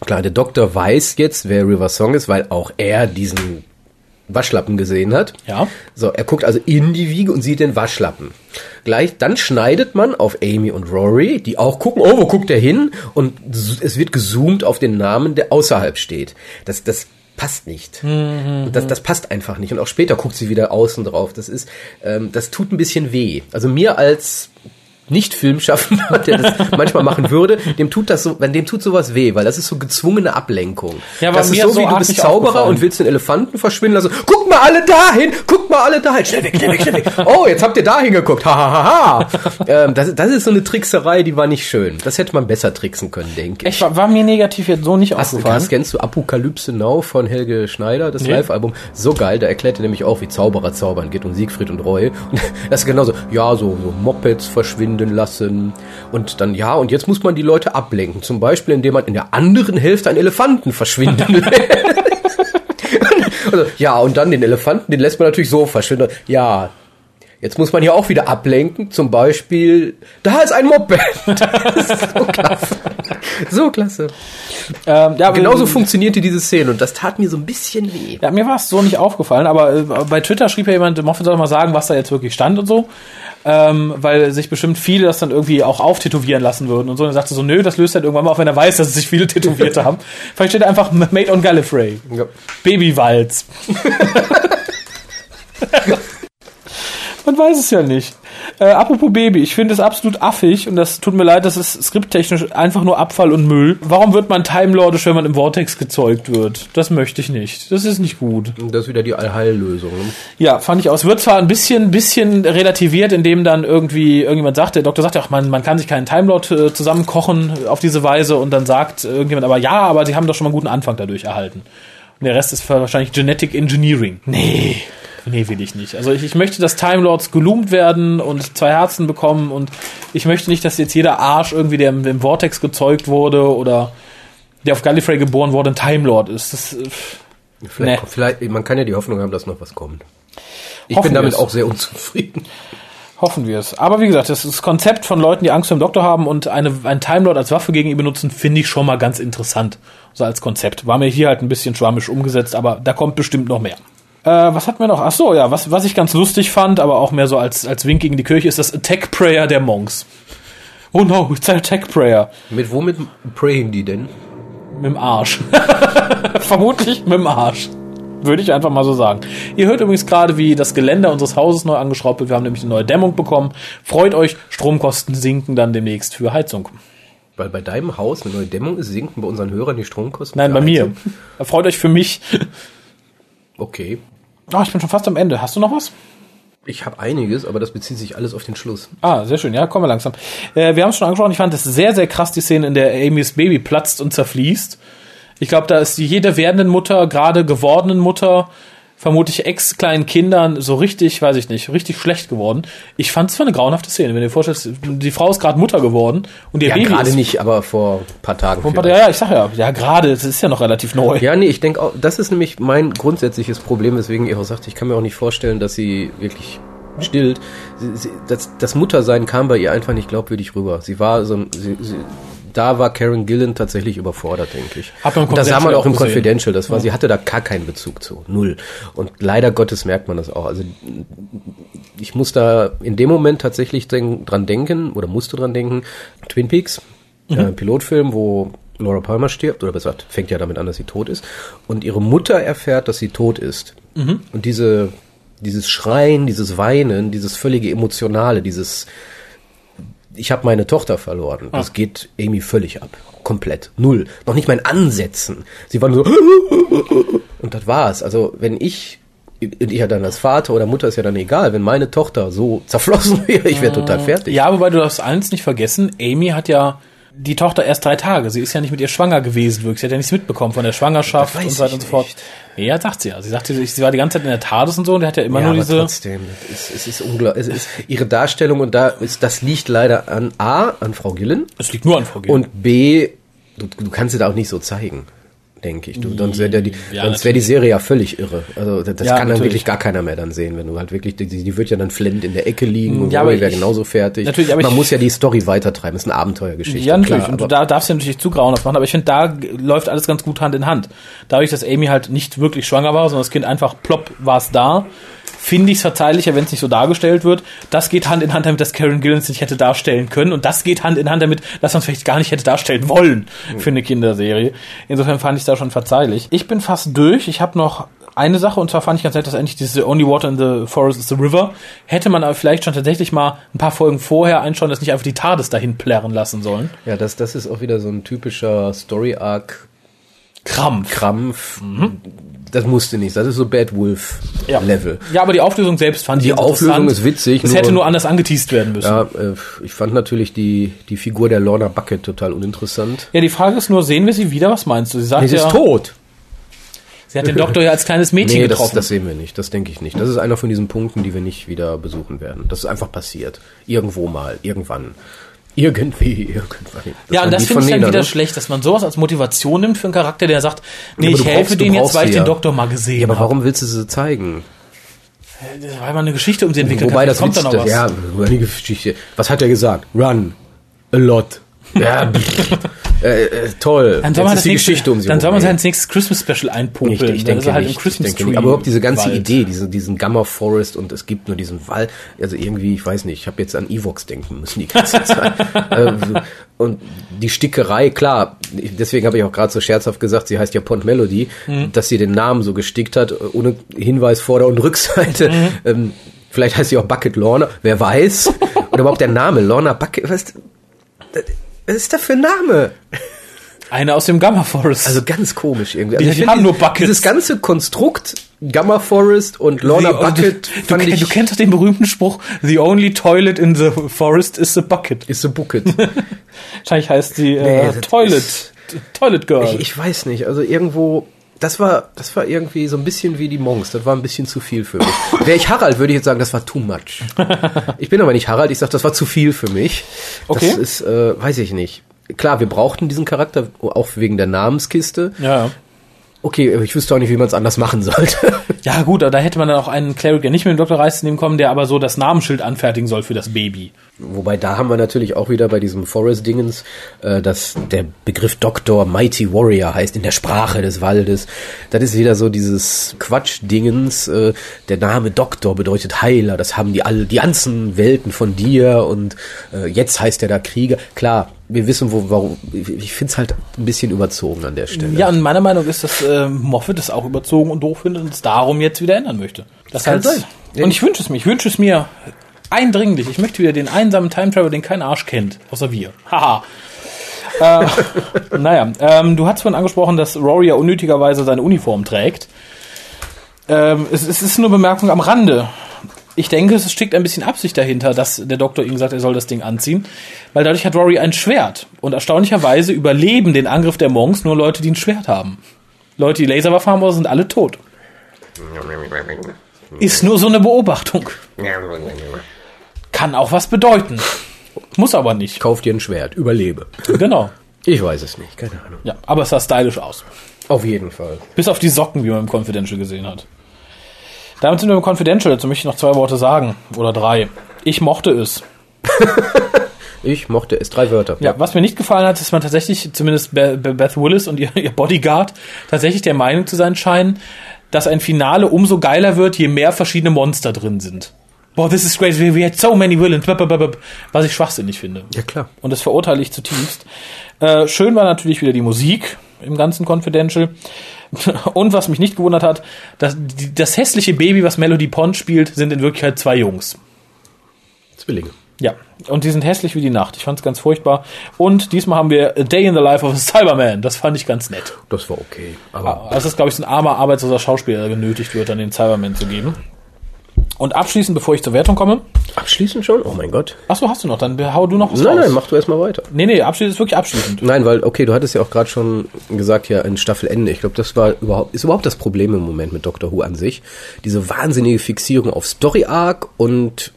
Klar, der Doktor weiß jetzt, wer River Song ist, weil auch er diesen Waschlappen gesehen hat. Ja. So, er guckt also in die Wiege und sieht den Waschlappen. Gleich, dann schneidet man auf Amy und Rory, die auch gucken, oh, wo guckt er hin? Und es wird gezoomt auf den Namen, der außerhalb steht. Das, das passt nicht. Und Das, das passt einfach nicht. Und auch später guckt sie wieder außen drauf. Das ist, ähm, das tut ein bisschen weh. Also mir als nicht Filmschaffender, der das manchmal machen würde, dem tut das so, wenn dem tut sowas weh, weil das ist so gezwungene Ablenkung. Ja, war das mir ist so, so wie du bist Zauberer und willst den Elefanten verschwinden lassen. Guck mal alle dahin, guck mal alle dahin, schnell weg, schnell weg, schnell weg. Oh, jetzt habt ihr dahin geguckt, ha, ha, ha, ha. ähm, das, das ist so eine Trickserei, die war nicht schön. Das hätte man besser tricksen können, denke ich. Ich war, war mir negativ jetzt so nicht Hast, aufgefallen. hast, kennst du Apokalypse Now von Helge Schneider, das Nee. Live-Album? So geil, da erklärt er nämlich auch, wie Zauberer zaubern geht und Siegfried und Roy. Und das ist genauso, ja, so, so Mopeds verschwinden lassen und dann, ja, und jetzt muss man die Leute ablenken. Zum Beispiel, indem man in der anderen Hälfte einen Elefanten verschwinden lässt. also, ja, und dann den Elefanten, den lässt man natürlich so verschwinden. Ja, Jetzt muss man hier auch wieder ablenken, zum Beispiel, da ist ein Moped. So klasse. So klasse. Ähm, ja, Genauso funktionierte diese Szene und das tat mir so ein bisschen weh. Ja, mir war es so nicht aufgefallen, aber äh, bei Twitter schrieb ja jemand, Moffat soll mal sagen, was da jetzt wirklich stand und so. Ähm, weil sich bestimmt viele das dann irgendwie auch auftätowieren lassen würden und so. Und er sagte so, nö, das löst halt irgendwann mal auf, wenn er weiß, dass es sich viele tätowiert haben. Vielleicht steht einfach Made on Gallifrey. Ja. Babywalz. Man weiß es ja nicht. Äh, apropos Baby, ich finde es absolut affig und das tut mir leid, das ist skripttechnisch einfach nur Abfall und Müll. Warum wird man Timelordisch, wenn man im Vortex gezeugt wird? Das möchte ich nicht. Das ist nicht gut. Das ist wieder die Allheillösung. Ne? Ja, fand ich auch. Es wird zwar ein bisschen, bisschen relativiert, indem dann irgendwie irgendjemand sagt, der Doktor sagt, ach, man, man kann sich keinen Timelord äh, zusammenkochen auf diese Weise und dann sagt irgendjemand, aber ja, aber sie haben doch schon mal einen guten Anfang dadurch erhalten. Und der Rest ist wahrscheinlich Genetic Engineering. Nee. Nee, will ich nicht. Also ich, ich möchte, dass Time Lords geloomt werden und zwei Herzen bekommen und ich möchte nicht, dass jetzt jeder Arsch irgendwie, der im, im Vortex gezeugt wurde oder der auf Gallifrey geboren wurde, ein Time Lord ist. Das, äh, Vielleicht, Nee. vielleicht, man kann ja die Hoffnung haben, dass noch was kommt. Ich Hoffen bin damit auch sehr unzufrieden. Hoffen wir es. Aber wie gesagt, das, das Konzept von Leuten, die Angst vor dem Doktor haben und eine, einen Time Lord als Waffe gegen ihn benutzen, finde ich schon mal ganz interessant. So als Konzept. War mir hier halt ein bisschen schwammisch umgesetzt, aber da kommt bestimmt noch mehr. Äh, was hatten wir noch? Ach so, ja, was, was ich ganz lustig fand, aber auch mehr so als, als Wink gegen die Kirche, ist das Attack Prayer der Monks. Oh no, it's an Attack Prayer. Mit womit prayen die denn? Mit dem Arsch. Vermutlich mit dem Arsch. Würde ich einfach mal so sagen. Ihr hört übrigens gerade, wie das Geländer unseres Hauses neu angeschraubt wird. Wir haben nämlich eine neue Dämmung bekommen. Freut euch, Stromkosten sinken dann demnächst für Heizung. Weil bei deinem Haus eine neue Dämmung ist, sinken bei unseren Hörern die Stromkosten? Nein, bei mir. Heizung? Freut euch für mich. Okay. Ah, ich bin schon fast am Ende. Hast du noch was? Ich habe einiges, aber das bezieht sich alles auf den Schluss. Ah, sehr schön. Ja, kommen wir langsam. Äh, wir haben es schon angesprochen. Ich fand es sehr, sehr krass, die Szene, in der Amy's Baby platzt und zerfließt. Ich glaube, da ist jede werdenden Mutter, gerade gewordenen Mutter, vermutlich ex-kleinen Kindern so richtig, weiß ich nicht, richtig schlecht geworden. Ich fand es war eine grauenhafte Szene. Wenn du dir vorstellst, die Frau ist gerade Mutter geworden und ihr Ja, Baby gerade nicht, aber vor ein paar Tagen. Ja, vielleicht. ja, ich sag ja, ja, gerade, das ist ja noch relativ neu. Ja, nee, ich denke auch, das ist nämlich mein grundsätzliches Problem, weswegen ich auch sagte, ich kann mir auch nicht vorstellen, dass sie wirklich stillt. Sie, sie, das, das Muttersein kam bei ihr einfach nicht glaubwürdig rüber. Sie war so, ein- sie, sie, da war Karen Gillan tatsächlich überfordert, denke ich. Und das sah man auch im gesehen. Confidential. Das war, sie hatte da gar keinen Bezug zu, null. Und leider Gottes merkt man das auch. Also ich muss da in dem Moment tatsächlich denk, dran denken oder musste dran denken. Twin Peaks, äh, Pilotfilm, wo Laura Palmer stirbt oder besser gesagt, fängt ja damit an, dass sie tot ist und ihre Mutter erfährt, dass sie tot ist. Und diese dieses Schreien, dieses Weinen, dieses völlige emotionale, dieses ich habe meine Tochter verloren. Das geht Amy völlig ab. Komplett. Null. Noch nicht mal in Ansätzen. Sie war nur so und das war's. Also wenn ich und ich ja dann als Vater oder Mutter ist ja dann egal, wenn meine Tochter so zerflossen wäre, ich wäre total fertig. Ja, wobei du darfst eins nicht vergessen, Amy hat ja die Tochter erst drei Tage. Sie ist ja nicht mit ihr schwanger gewesen, wirklich. Sie hat ja nichts mitbekommen von der Schwangerschaft und so weiter und so fort. Nee, ja, sagt sie ja. Sie sagte, sie war die ganze Zeit in der TARDIS und so und der hat ja immer Ja, nur aber diese. trotzdem, es, es ist unglaublich. Es ist ihre Darstellung und da ist das liegt leider an A an Frau Gillen Es liegt nur an Frau Gill. und B du, du kannst sie da auch nicht so zeigen, denke ich. Du, sonst wäre die, Ja, sonst wäre die Serie ja völlig irre. Also das, das Ja, kann dann natürlich. wirklich gar keiner mehr dann sehen, wenn du halt wirklich die, die wird ja dann flend in der Ecke liegen und Ja, ja, aber wäre genauso fertig. Natürlich, aber Man ich- muss ja die Story weitertreiben. Das ist eine Abenteuergeschichte. Ja, natürlich. klar, und du da darfst du natürlich zu grauenhaft machen, aber ich finde, da läuft alles ganz gut Hand in Hand. Dadurch, dass Amy halt nicht wirklich schwanger war, sondern das Kind einfach plopp war es da, finde ich es verzeihlicher, wenn es nicht so dargestellt wird. Das geht Hand in Hand damit, dass Karen Gillan es nicht hätte darstellen können. Und das geht Hand in Hand damit, dass man es vielleicht gar nicht hätte darstellen wollen für eine Kinderserie. Insofern fand ich es da schon verzeihlich. Ich bin fast durch. Ich habe noch eine Sache, und zwar fand ich ganz nett, dass eigentlich diese Only Water in the Forest is the River, hätte man aber vielleicht schon tatsächlich mal ein paar Folgen vorher einschauen, dass nicht einfach die TARDIS dahin plärren lassen sollen. ja, das, das ist auch wieder so ein typischer Story-Arc. Krampf. Krampf, das musste nicht. Das ist so Bad Wolf Ja. Level. Ja, aber die Auflösung selbst fand ich Die ganz Auflösung interessant. ist witzig, Es nur- hätte nur anders angeteased werden müssen. Ja, Ja. äh, ich fand natürlich die, die Figur der Lorna Bucket total uninteressant. die Frage ist nur, sehen wir sie wieder? Was meinst du? Sie sagt Nee, sie ja, ist tot. sie hat den Doktor ja als kleines Mädchen Nee, das, getroffen. das sehen wir nicht. Das denke ich nicht. Das ist einer von diesen Punkten, die wir nicht wieder besuchen werden. Das ist einfach passiert. Irgendwo mal, irgendwann. Irgendwie, irgendwann. ja, und das finde ich dann wieder ne? schlecht, dass man sowas als Motivation nimmt für einen Charakter, der sagt, nee, aber ich helfe denen jetzt, weil ich sie den ja. Doktor mal gesehen Ja, aber habe. warum willst du sie zeigen? Weil man eine Geschichte um sie entwickeln Wobei kann. das kommt da noch Witzigste- was. Ja, die Geschichte. Was hat er gesagt? Run. A lot. Ja. Äh, äh, toll. Dann soll man, die nächste, Geschichte um sie dann soll man sein ins nächste Christmas Special einpopeln. Ich, ich Dann denke ist halt nicht, Christmas ich denke nicht. Aber überhaupt diese ganze Wald. Idee, diese, diesen Gamma Forest und es gibt nur diesen Wald, also irgendwie, ich weiß nicht, ich habe jetzt an Evox denken müssen die ganze Zeit. So. und die Stickerei, klar, ich- deswegen habe ich auch gerade so scherzhaft gesagt, sie heißt ja Pont Melody, Mhm. dass sie den Namen so gestickt hat, ohne Hinweis Vorder- und Rückseite. Mhm. Ähm, vielleicht heißt sie auch Bucket Lorna, wer weiß. Oder überhaupt der Name, Lorna Bucket, was, was ist das für ein Name? Eine aus dem Gamma Forest. Also ganz komisch irgendwie. Die- Also die finde haben nur Buckets. Dieses ganze Konstrukt Gamma Forest und Lorna The- Bucket du, fand du, ich du kennst doch den berühmten Spruch, the only toilet in the forest is the bucket. ist so Bucket. Wahrscheinlich heißt sie Nee, äh, das Toilet, ist- Toilet Girl. ich, ich weiß nicht, also irgendwo das war das war irgendwie so ein bisschen wie die Monks, das war ein bisschen zu viel für mich. Wäre ich Harald, würde ich jetzt sagen, das war too much. Ich bin aber nicht Harald, ich sag, das war zu viel für mich. Okay. Das ist äh, weiß ich nicht. Klar, wir brauchten diesen Charakter auch wegen der Namenskiste. ja. Okay, aber ich wüsste auch nicht, wie man es anders machen sollte. ja gut, aber da hätte man dann auch einen Cleric, der nicht mit dem Dr. Reis nehmen kommen, der aber so das Namensschild anfertigen soll für das Baby. Wobei da haben wir natürlich auch wieder bei diesem Forest-Dingens, äh, dass der Begriff Doktor Mighty Warrior heißt in der Sprache des Waldes. Das ist wieder so dieses Quatsch-Dingens. Äh, der Name Doktor bedeutet Heiler. Das haben die alle, die ganzen Welten von dir und äh, jetzt heißt er da Krieger. Klar, wir wissen, wo, warum. Ich finde es halt ein bisschen überzogen an der Stelle. Ja, und meiner Meinung ist, dass äh, Moffat das auch überzogen und doof findet und es darum jetzt wieder ändern möchte. Das kann sein. Und ich wünsche es mir. Ich wünsche es mir eindringlich. Ich möchte wieder den einsamen Time Travel, den kein Arsch kennt, außer wir. Haha. äh, naja, ähm, du hast vorhin angesprochen, dass Rory ja unnötigerweise seine Uniform trägt. Ähm, es, es ist nur Bemerkung am Rande. Ich denke, es steckt ein bisschen Absicht dahinter, dass der Doktor ihm gesagt, er soll das Ding anziehen, weil dadurch hat Rory ein Schwert und erstaunlicherweise überleben den Angriff der Monks nur Leute, die ein Schwert haben. Leute, die Laserwaffe haben, sind alle tot. Ist nur so eine Beobachtung. Kann auch was bedeuten. Muss aber nicht. Kauf dir ein Schwert, überlebe. Genau. Ich weiß es nicht, keine Ahnung. Ja, aber es sah stylisch aus. Auf jeden Fall. Bis auf die Socken, wie man im Confidential gesehen hat. Damit sind wir im Confidential. Dazu möchte ich noch zwei Worte sagen. Oder drei. Ich mochte es. Ich mochte es. Drei Wörter. Ja, was mir nicht gefallen hat, ist man tatsächlich, zumindest Be- Be- Beth Willis und ihr, ihr Bodyguard, tatsächlich der Meinung zu sein scheinen, dass ein Finale umso geiler wird, je mehr verschiedene Monster drin sind. Boah, this is great, we, had so many villains, was ich schwachsinnig finde. Ja, klar. Und das verurteile ich zutiefst. Äh, schön war natürlich wieder die Musik im ganzen Confidential. Und was mich nicht gewundert hat, dass die, das hässliche Baby, was Melody Pond spielt, sind in Wirklichkeit zwei Jungs. Zwillinge. Ja, und die sind hässlich wie die Nacht. Ich fand es ganz furchtbar. Und diesmal haben wir A Day in the Life of a Cyberman. Das fand ich ganz nett. Das war okay. Aber Also das ist, glaube ich, so ein armer, arbeitsloser Schauspieler, der genötigt wird, dann den Cyberman zu geben. Und abschließend, bevor ich zur Wertung komme. abschließend schon? Oh mein Gott. Achso, hast du noch? Dann hau du noch was Nein, raus. nein, mach du erstmal weiter. Nee, nee, abschließend ist wirklich abschließend. Nein, weil, okay, du hattest ja auch gerade schon gesagt, ja, ein Staffelende. Ich glaube, das war überhaupt, ist überhaupt das Problem im Moment mit Doctor Who an sich. Diese wahnsinnige Fixierung auf Story Arc und.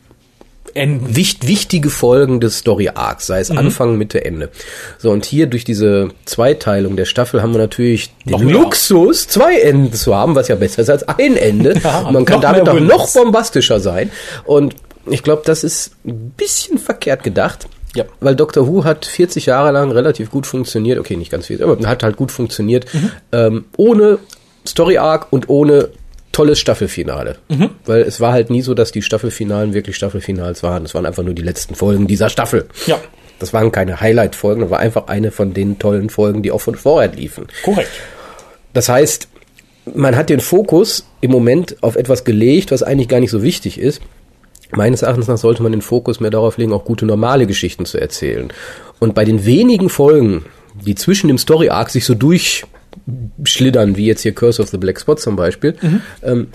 Wicht, wichtige Folgen des Story Arcs, sei es Anfang, Mitte, Ende. So, und hier durch diese Zweiteilung der Staffel haben wir natürlich Noch den mehr. Luxus, zwei Enden zu haben, was ja besser ist als ein Ende. Ja, man kann damit doch noch bombastischer sein. Und ich glaube, das ist ein bisschen verkehrt gedacht. Ja. Weil Doctor Who hat 40 Jahre lang relativ gut funktioniert, okay, nicht ganz viel, aber hat halt gut funktioniert, ähm, ohne Story Arc und ohne tolles Staffelfinale. Weil es war halt nie so, dass die Staffelfinalen wirklich Staffelfinals waren. Es waren einfach nur die letzten Folgen dieser Staffel. Ja. Das waren keine Highlight-Folgen, das war einfach eine von den tollen Folgen, die auch von vorher liefen. Korrekt. Das heißt, man hat den Fokus im Moment auf etwas gelegt, was eigentlich gar nicht so wichtig ist. Meines Erachtens nach sollte man den Fokus mehr darauf legen, auch gute normale Geschichten zu erzählen. Und bei den wenigen Folgen, die zwischen dem Story Arc sich so durchschlittern, wie jetzt hier Curse of the Black Spot zum Beispiel, ähm,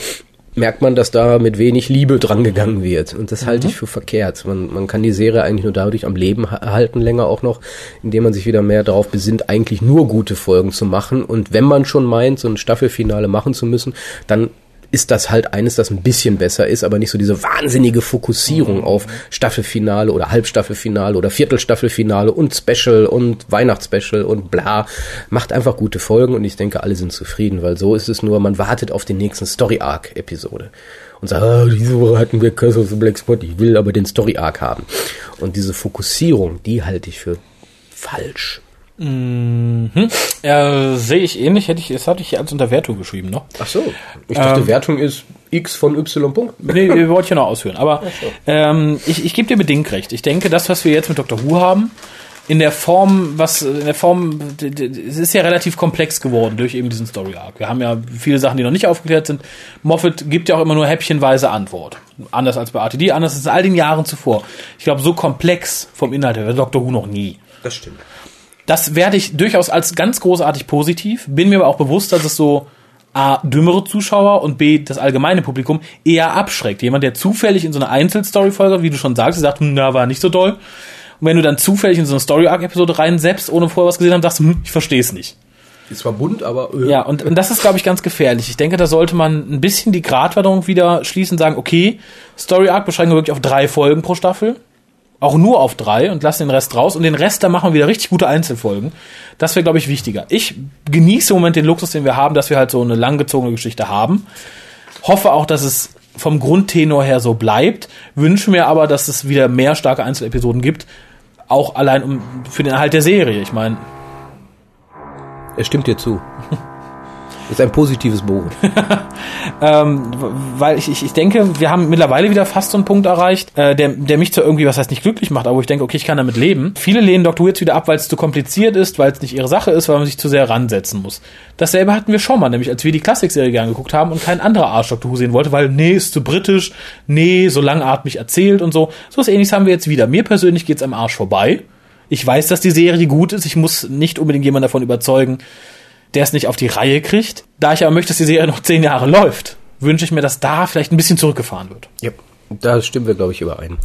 merkt man, dass da mit wenig Liebe dran gegangen wird. Und das halte ich für verkehrt. Man, man kann die Serie eigentlich nur dadurch am Leben ha- halten, länger auch noch, indem man sich wieder mehr darauf besinnt, eigentlich nur gute Folgen zu machen. Und wenn man schon meint, so ein Staffelfinale machen zu müssen, dann ist das halt eines, das ein bisschen besser ist, aber nicht so diese wahnsinnige Fokussierung auf Staffelfinale oder Halbstaffelfinale oder Viertelstaffelfinale und Special und Weihnachtsspecial und bla. Macht einfach gute Folgen und ich denke, alle sind zufrieden, weil so ist es nur, man wartet auf den nächsten Story-Arc-Episode und sagt, ah, diese Woche hatten wir Curse of the Black Spot, ich will aber den Story-Arc haben. Und diese Fokussierung, die halte ich für falsch. Äh, Sehe ich ähnlich, hätte ich, das hatte ich hier als Unterwertung geschrieben noch. Ach so. Ich dachte, Wertung ist x von y Punkt. Nee, nee, wollte ich ja noch ausführen. Aber ähm, ich, ich gebe dir bedingt recht. Ich denke, das, was wir jetzt mit Dr. Who haben, in der Form, was in der Form, es ist ja relativ komplex geworden durch eben diesen Story Arc. Wir haben ja viele Sachen, die noch nicht aufgeklärt sind. Moffat gibt ja auch immer nur häppchenweise Antwort. Anders als bei RTD, anders als in all den Jahren zuvor. Ich glaube, so komplex vom Inhalt her war Dr. Who noch nie. Das stimmt. Das werde ich durchaus als ganz großartig positiv. Bin mir aber auch bewusst, dass es so A, dümmere Zuschauer und B, das allgemeine Publikum eher abschreckt. Jemand, der zufällig in so eine Einzelstory-Folge, wie du schon sagst, sagt, hm, na, war nicht so doll. Und wenn du dann zufällig in so eine Story-Arc-Episode rein, selbst ohne vorher was gesehen haben, sagst du, hm, ich verstehe es nicht. Ist zwar bunt, aber äh, Ja, und, und das ist, glaube ich, ganz gefährlich. Ich denke, da sollte man ein bisschen die Gratwanderung wieder schließen und sagen, okay, Story Arc beschränken wir wirklich auf drei Folgen pro Staffel. Auch nur auf drei und lassen den Rest raus. Und den Rest, da machen wir wieder richtig gute Einzelfolgen. Das wäre, glaube ich, wichtiger. Ich genieße im Moment den Luxus, den wir haben, dass wir halt so eine langgezogene Geschichte haben. Hoffe auch, dass es vom Grundtenor her so bleibt. Wünsche mir aber, dass es wieder mehr starke Einzelepisoden gibt. Auch allein um, für den Erhalt der Serie. Ich meine, er stimmt dir zu. ist ein positives Bogen. weil ich, ich, ich denke, wir haben mittlerweile wieder fast so einen Punkt erreicht, äh, der, der mich zwar irgendwie, was heißt nicht glücklich macht, aber ich denke, okay, ich kann damit leben. Viele lehnen Dr. Jetzt wieder ab, weil es zu kompliziert ist, weil es nicht ihre Sache ist, weil man sich zu sehr ransetzen muss. Dasselbe hatten wir schon mal, nämlich als wir die Klassikserie gerne geguckt haben und kein anderer Arsch Dr. Who sehen wollte, weil nee, ist zu britisch, nee, so langatmig erzählt und so. So was ähnliches haben wir jetzt wieder. Mir persönlich geht's am Arsch vorbei. Ich weiß, dass die Serie gut ist. Ich muss nicht unbedingt jemanden davon überzeugen, der es nicht auf die Reihe kriegt. Da ich aber möchte, dass die Serie noch zehn Jahre läuft, wünsche ich mir, dass da vielleicht ein bisschen zurückgefahren wird. Ja. Da stimmen wir, glaube ich, überein.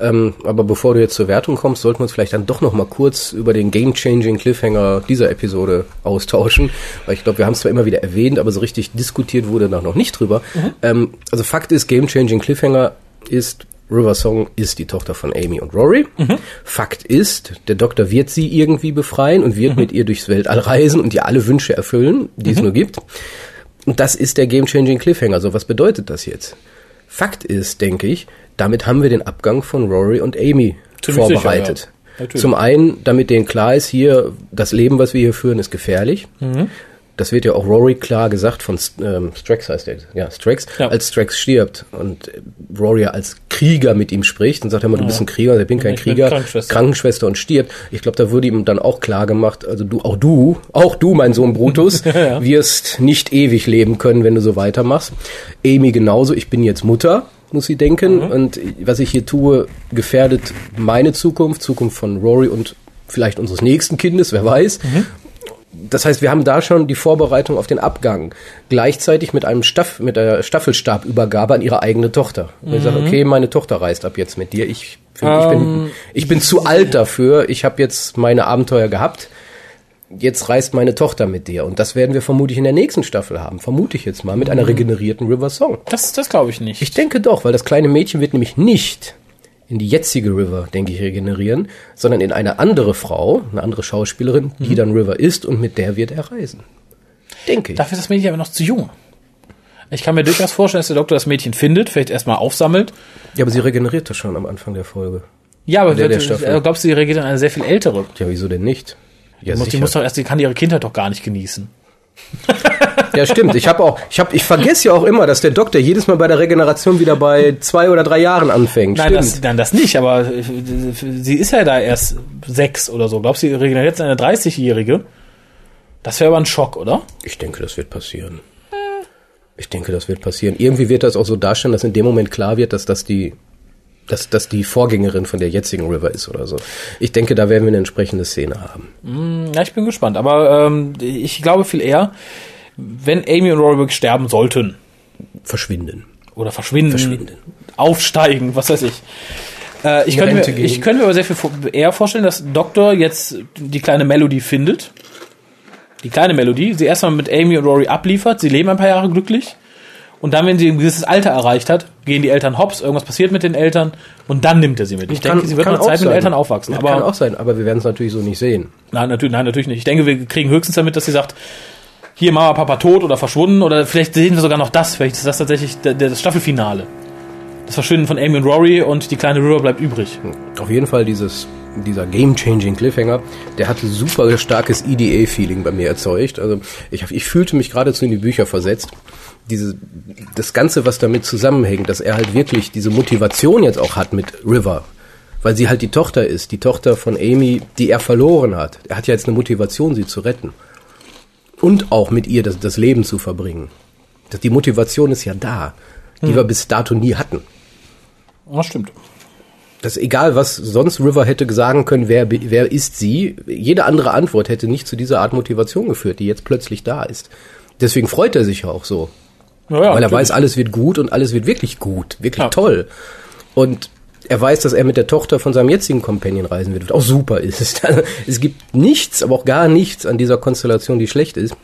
Ähm, aber bevor du jetzt zur Wertung kommst, sollten wir uns vielleicht dann doch noch mal kurz über den Game-Changing Cliffhanger dieser Episode austauschen. Weil ich glaube, wir haben es zwar immer wieder erwähnt, aber so richtig diskutiert wurde da noch nicht drüber. Ähm, also Fakt ist, Game-Changing Cliffhanger ist, River Song ist die Tochter von Amy und Rory. Fakt ist, der Doktor wird sie irgendwie befreien und wird mit ihr durchs Weltall reisen und ihr alle Wünsche erfüllen, die es nur gibt. Und das ist der Game-Changing Cliffhanger. So, was bedeutet das jetzt? Fakt ist, denke ich, damit haben wir den Abgang von Rory und Amy Ziemlich vorbereitet. sicher, ja. Zum einen, damit denen klar ist, hier, das Leben, was wir hier führen, ist gefährlich. Mhm. Das wird ja auch Rory klar gesagt von ähm, Strax heißt der, ja, Strax, Ja. als Strax stirbt und Rory ja als Krieger mit ihm spricht und sagt immer, du bist ein Krieger, ich bin kein Ich bin Krieger, Krankenschwester. Krankenschwester und stirbt. Ich glaube, da wurde ihm dann auch klar gemacht, also du, auch du, auch du, mein Sohn Brutus, wirst nicht ewig leben können, wenn du so weitermachst. Amy genauso, ich bin jetzt Mutter, muss sie denken. Und was ich hier tue, gefährdet meine Zukunft, Zukunft von Rory und vielleicht unseres nächsten Kindes, wer weiß. Das heißt, wir haben da schon die Vorbereitung auf den Abgang. Gleichzeitig mit einem Staff, mit der Staffelstabübergabe an ihre eigene Tochter. Und ich sage, okay, meine Tochter reist ab jetzt mit dir. Ich, find, ich, bin, ich bin zu alt dafür. Ich habe jetzt meine Abenteuer gehabt. Jetzt reist meine Tochter mit dir. Und das werden wir vermutlich in der nächsten Staffel haben. Vermute ich jetzt mal. Mit einer regenerierten River Song. Das, das glaube ich nicht. Ich denke doch, weil das kleine Mädchen wird nämlich nicht in die jetzige River, denke ich, regenerieren, sondern in eine andere Frau, eine andere Schauspielerin, die dann River ist und mit der wird er reisen. Denke ich. Dafür ist das Mädchen aber noch zu jung. Ich kann mir durchaus vorstellen, dass der Doktor das Mädchen findet, vielleicht erstmal aufsammelt. Ja, aber sie regeneriert doch schon am Anfang der Folge. Ja, aber Der- der wird- Staffel. äh, glaubst du, reagiert an eine sehr viel ältere? Ja, wieso denn nicht? Ja, Die muss doch erst, die kann ihre Kindheit doch gar nicht genießen. Ja stimmt. Ich habe auch, ich habe, ich vergesse ja auch immer, dass der Doktor jedes Mal bei der Regeneration wieder bei zwei oder drei Jahren anfängt. Nein, stimmt. das, nein, das nicht, aber äh, sie ist ja da erst sechs oder so. Glaubst du, sie regeneriert jetzt eine 30-Jährige? Das wäre aber ein Schock, oder? Ich denke, das wird passieren. Ich denke, das wird passieren. Irgendwie wird das auch so darstellen, dass in dem Moment klar wird, dass das die, dass das die Vorgängerin von der jetzigen River ist oder so. Ich denke, da werden wir eine entsprechende Szene haben. Ja, ich bin gespannt. Aber ähm, ich glaube viel eher, wenn Amy und Rory wirklich sterben sollten Verschwinden. oder verschwinden, Verschwinden. aufsteigen, was weiß ich. Äh, ich, könnte mir, gehen. ich könnte mir aber sehr viel eher vorstellen, dass Doktor jetzt die kleine Melody findet. Die kleine Melody, sie erstmal mit Amy und Rory abliefert, sie leben ein paar Jahre glücklich. Und dann, wenn sie ein gewisses Alter erreicht hat, gehen die Eltern hops, irgendwas passiert mit den Eltern und dann nimmt er sie mit. Ich denke, sie wird mit Zeit mit den sein. Eltern aufwachsen. Aber kann auch sein, aber wir werden es natürlich so nicht sehen. Nein, natürlich, nein, natürlich nicht. Ich denke, wir kriegen höchstens damit, dass sie sagt, hier Mama, Papa tot oder verschwunden oder vielleicht sehen wir sogar noch das. Vielleicht ist das tatsächlich das Staffelfinale. Das Verschwinden von Amy und Rory und die kleine River bleibt übrig. Auf jeden Fall dieses dieser game-changing Cliffhanger, der hatte super starkes EDA-Feeling bei mir erzeugt. Also ich, ich fühlte mich geradezu in die Bücher versetzt. Diese, das Ganze, was damit zusammenhängt, dass er halt wirklich diese Motivation jetzt auch hat mit River, weil sie halt die Tochter ist, die Tochter von Amy, die er verloren hat. Er hat ja jetzt eine Motivation, sie zu retten. Und auch mit ihr das, das Leben zu verbringen. Das, die Motivation ist ja da, die Hm. wir bis dato nie hatten. Das stimmt. Das ist egal, was sonst River hätte sagen können, wer, wer ist sie? Jede andere Antwort hätte nicht zu dieser Art Motivation geführt, die jetzt plötzlich da ist. Deswegen freut er sich ja auch so. Ja, ja, weil er weiß, alles wird gut und alles wird wirklich gut, wirklich toll. Und er weiß, dass er mit der Tochter von seinem jetzigen Companion reisen wird, was auch super ist. Es gibt nichts, aber auch gar nichts an dieser Konstellation, die schlecht ist.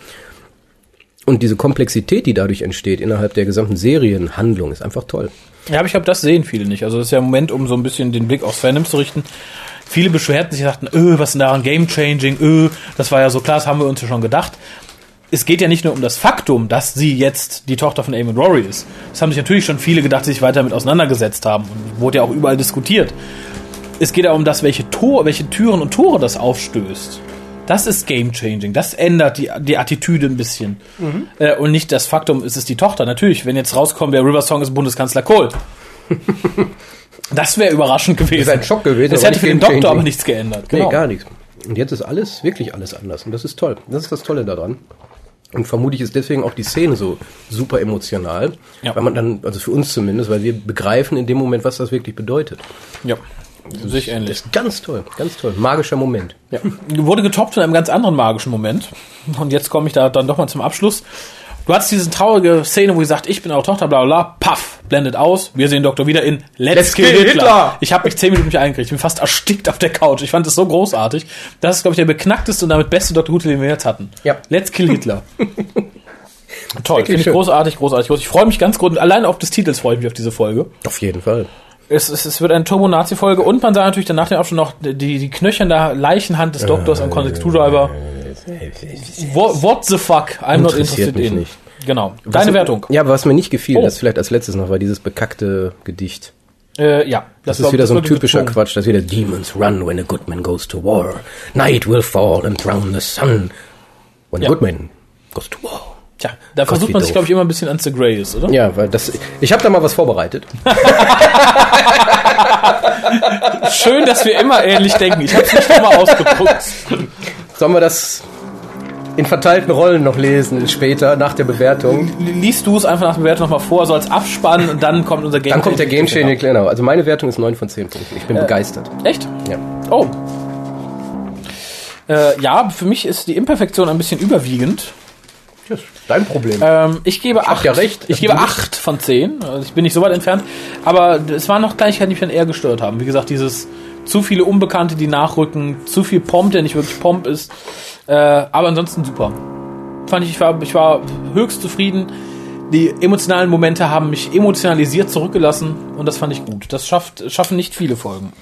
Und diese Komplexität, die dadurch entsteht innerhalb der gesamten Serienhandlung, ist einfach toll. Ja, aber ich glaube, das sehen viele nicht. Also das ist ja im Moment, um so ein bisschen den Blick aufs Fandom zu richten. Viele beschwerten sich, sagten, öh, was ist denn daran Game-Changing, öh, das war ja so klar, das haben wir uns ja schon gedacht. Es geht ja nicht nur um das Faktum, dass sie jetzt die Tochter von Eamon Rory ist. Das haben sich natürlich schon viele gedacht, die sich weiter damit auseinandergesetzt haben und wurde ja auch überall diskutiert. Es geht ja um das, welche Tor, welche Türen und Tore das aufstößt. Das ist Game Changing. Das ändert die, die Attitüde ein bisschen. Äh, und nicht das Faktum, es ist die Tochter. Natürlich, wenn jetzt rauskommt, wer River Song ist Bundeskanzler Kohl. das wäre überraschend gewesen. wäre ein Schock gewesen, Das hätte für den. Doktor aber nichts geändert. Genau. Nee, gar nichts. Und jetzt ist alles, wirklich alles anders. Und das ist toll. Das ist das Tolle daran. Und vermutlich ist deswegen auch die Szene so super emotional. Ja. Weil man dann, also für uns zumindest, weil wir begreifen in dem Moment, was das wirklich bedeutet. Ja, sehe ich ähnlich. Ganz toll, ganz toll. Magischer Moment. Ja. Wurde getoppt von einem ganz anderen magischen Moment. Und jetzt komme ich da dann doch mal zum Abschluss. Du hattest diese traurige Szene, wo sie sagt, ich bin eure Tochter, bla bla bla, paff, blendet aus. Wir sehen Doktor wieder in Let's, Let's Kill Hitler. Hitler. Ich habe mich zehn Minuten nicht eingekriegt. Ich bin fast erstickt auf der Couch. Ich fand es so großartig. Das ist, glaube ich, der beknackteste und damit beste Doktor Who, den wir jetzt hatten. Ja. Let's Kill Hitler. Toll, finde ich großartig, großartig, großartig. Ich freue mich ganz groß, allein auf des Titels freue ich mich auf diese Folge. Auf jeden Fall. Es, es, es wird eine Turbo-Nazi-Folge und man sah natürlich danach den schon noch die, die knöchernde Leichenhand des Doktors am Context Screwdriver. What, what the fuck? I'm not Interessiert interested mich in. nicht. Genau. Deine Was- Wertung. Ja, aber was mir nicht gefiel, Oh. das vielleicht als letztes noch, war dieses bekackte Gedicht. Äh, ja. Das, war- ist wieder so ein typischer gezwungen. Quatsch. Das ist wieder Demons run when a good man goes to war. Night will fall and drown the sun. When a Ja. good man goes to war. Tja, da Gott, versucht man sich, glaube ich, immer ein bisschen an The Greys, oder? Ja, weil das. Ich habe da mal was vorbereitet. Schön, dass wir immer ähnlich denken. Ich habe es nicht nochmal ausgedruckt. Sollen wir das in verteilten Rollen noch lesen später nach der Bewertung? Liest du es einfach nach der Bewertung nochmal vor, so als Abspann und dann kommt unser Game Dann kommt der Game Changing genau. Also meine Wertung ist 9 von 10 Punkten. Ich bin begeistert. Echt? Ja. Oh. Äh, ja, für mich ist die Imperfektion ein bisschen überwiegend. Dein Problem. Ähm, ich gebe acht. ja recht. Ich gebe acht von zehn. Also ich bin nicht so weit entfernt. Aber es waren noch Kleinigkeiten, die mich dann eher gestört haben. Wie gesagt, dieses zu viele Unbekannte, die nachrücken, zu viel Pomp, der nicht wirklich Pomp ist. Äh, aber ansonsten super. Fand ich, ich war, ich war höchst zufrieden. Die emotionalen Momente haben mich emotionalisiert zurückgelassen und das fand ich gut. Das schafft, schaffen nicht viele Folgen.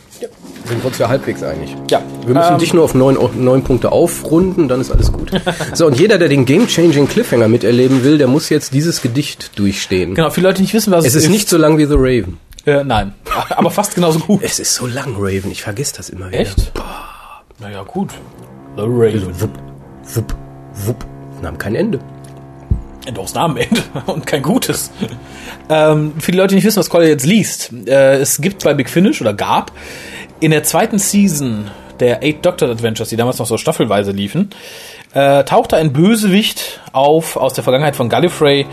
Sind wir uns ja halbwegs einig. Ja. Wir müssen Ähm, dich nur auf neun, neun Punkte aufrunden, dann ist alles gut. so, und jeder, der den Game-Changing Cliffhanger miterleben will, der muss jetzt dieses Gedicht durchstehen. Genau, viele Leute die nicht wissen, was Es ist nicht so lang wie The Raven. Äh, nein, aber fast genauso gut. Es ist so lang, Raven. Ich vergesse das immer wieder. Echt? Naja, gut. The Raven. Wupp, wupp, wupp. Nahm kein Ende. Doch, es am Ende und kein gutes. ähm, für die Leute, die nicht wissen, was Collier jetzt liest, äh, es gibt bei Big Finish oder gab in der zweiten Season der Eight Doctor Adventures, die damals noch so staffelweise liefen, äh, tauchte ein Bösewicht auf aus der Vergangenheit von Gallifrey,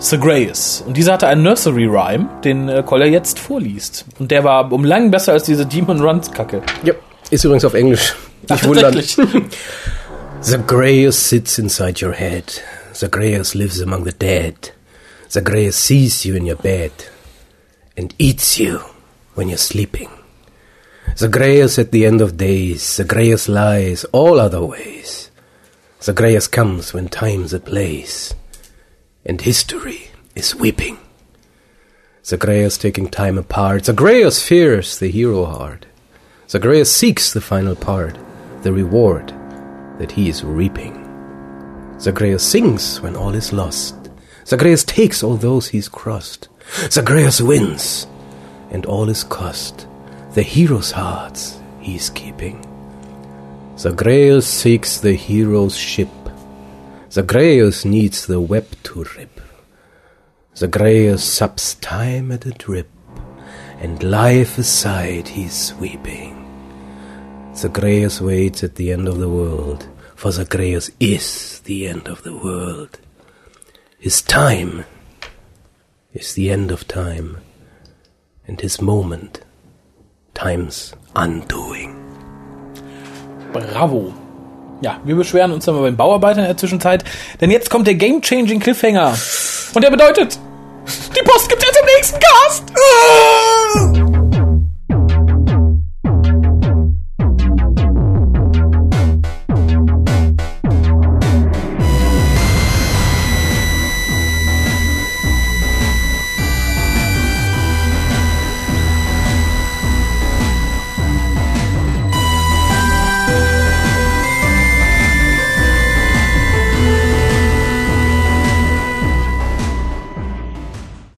Sagreus. Und dieser hatte einen Nursery Rhyme, den äh, Collier jetzt vorliest. Und der war um Lang besser als diese Demon Runs Kacke. Ja, ist übrigens auf Englisch. Nicht Ach, wundern. tatsächlich. Zagreus sits inside your head. Zagreus lives among the dead. Zagreus sees you in your bed and eats you when you're sleeping. Zagreus at the end of days. Zagreus lies all other ways. Zagreus comes when time's ablaze and history is weeping. Zagreus taking time apart. Zagreus fears the hero heart. Zagreus seeks the final part, the reward that he is reaping. Zagreus sings when all is lost. Zagreus takes all those he's crossed. Zagreus wins, and all is cost. The hero's hearts he's keeping. Zagreus seeks the hero's ship. Zagreus needs the web to rip. The Zagreus sups time at a drip, and life aside he's sweeping. Zagreus waits at the end of the world, for the Zagreus is the end of the world. His time is the end of time, and his moment, time's undoing. Bravo. ja, wir beschweren uns dann mal beim Bauarbeiter in der Zwischenzeit, denn jetzt kommt der Game-Changing Cliffhanger. Und der bedeutet, die Post gibt jetzt im nächsten Cast! Ah!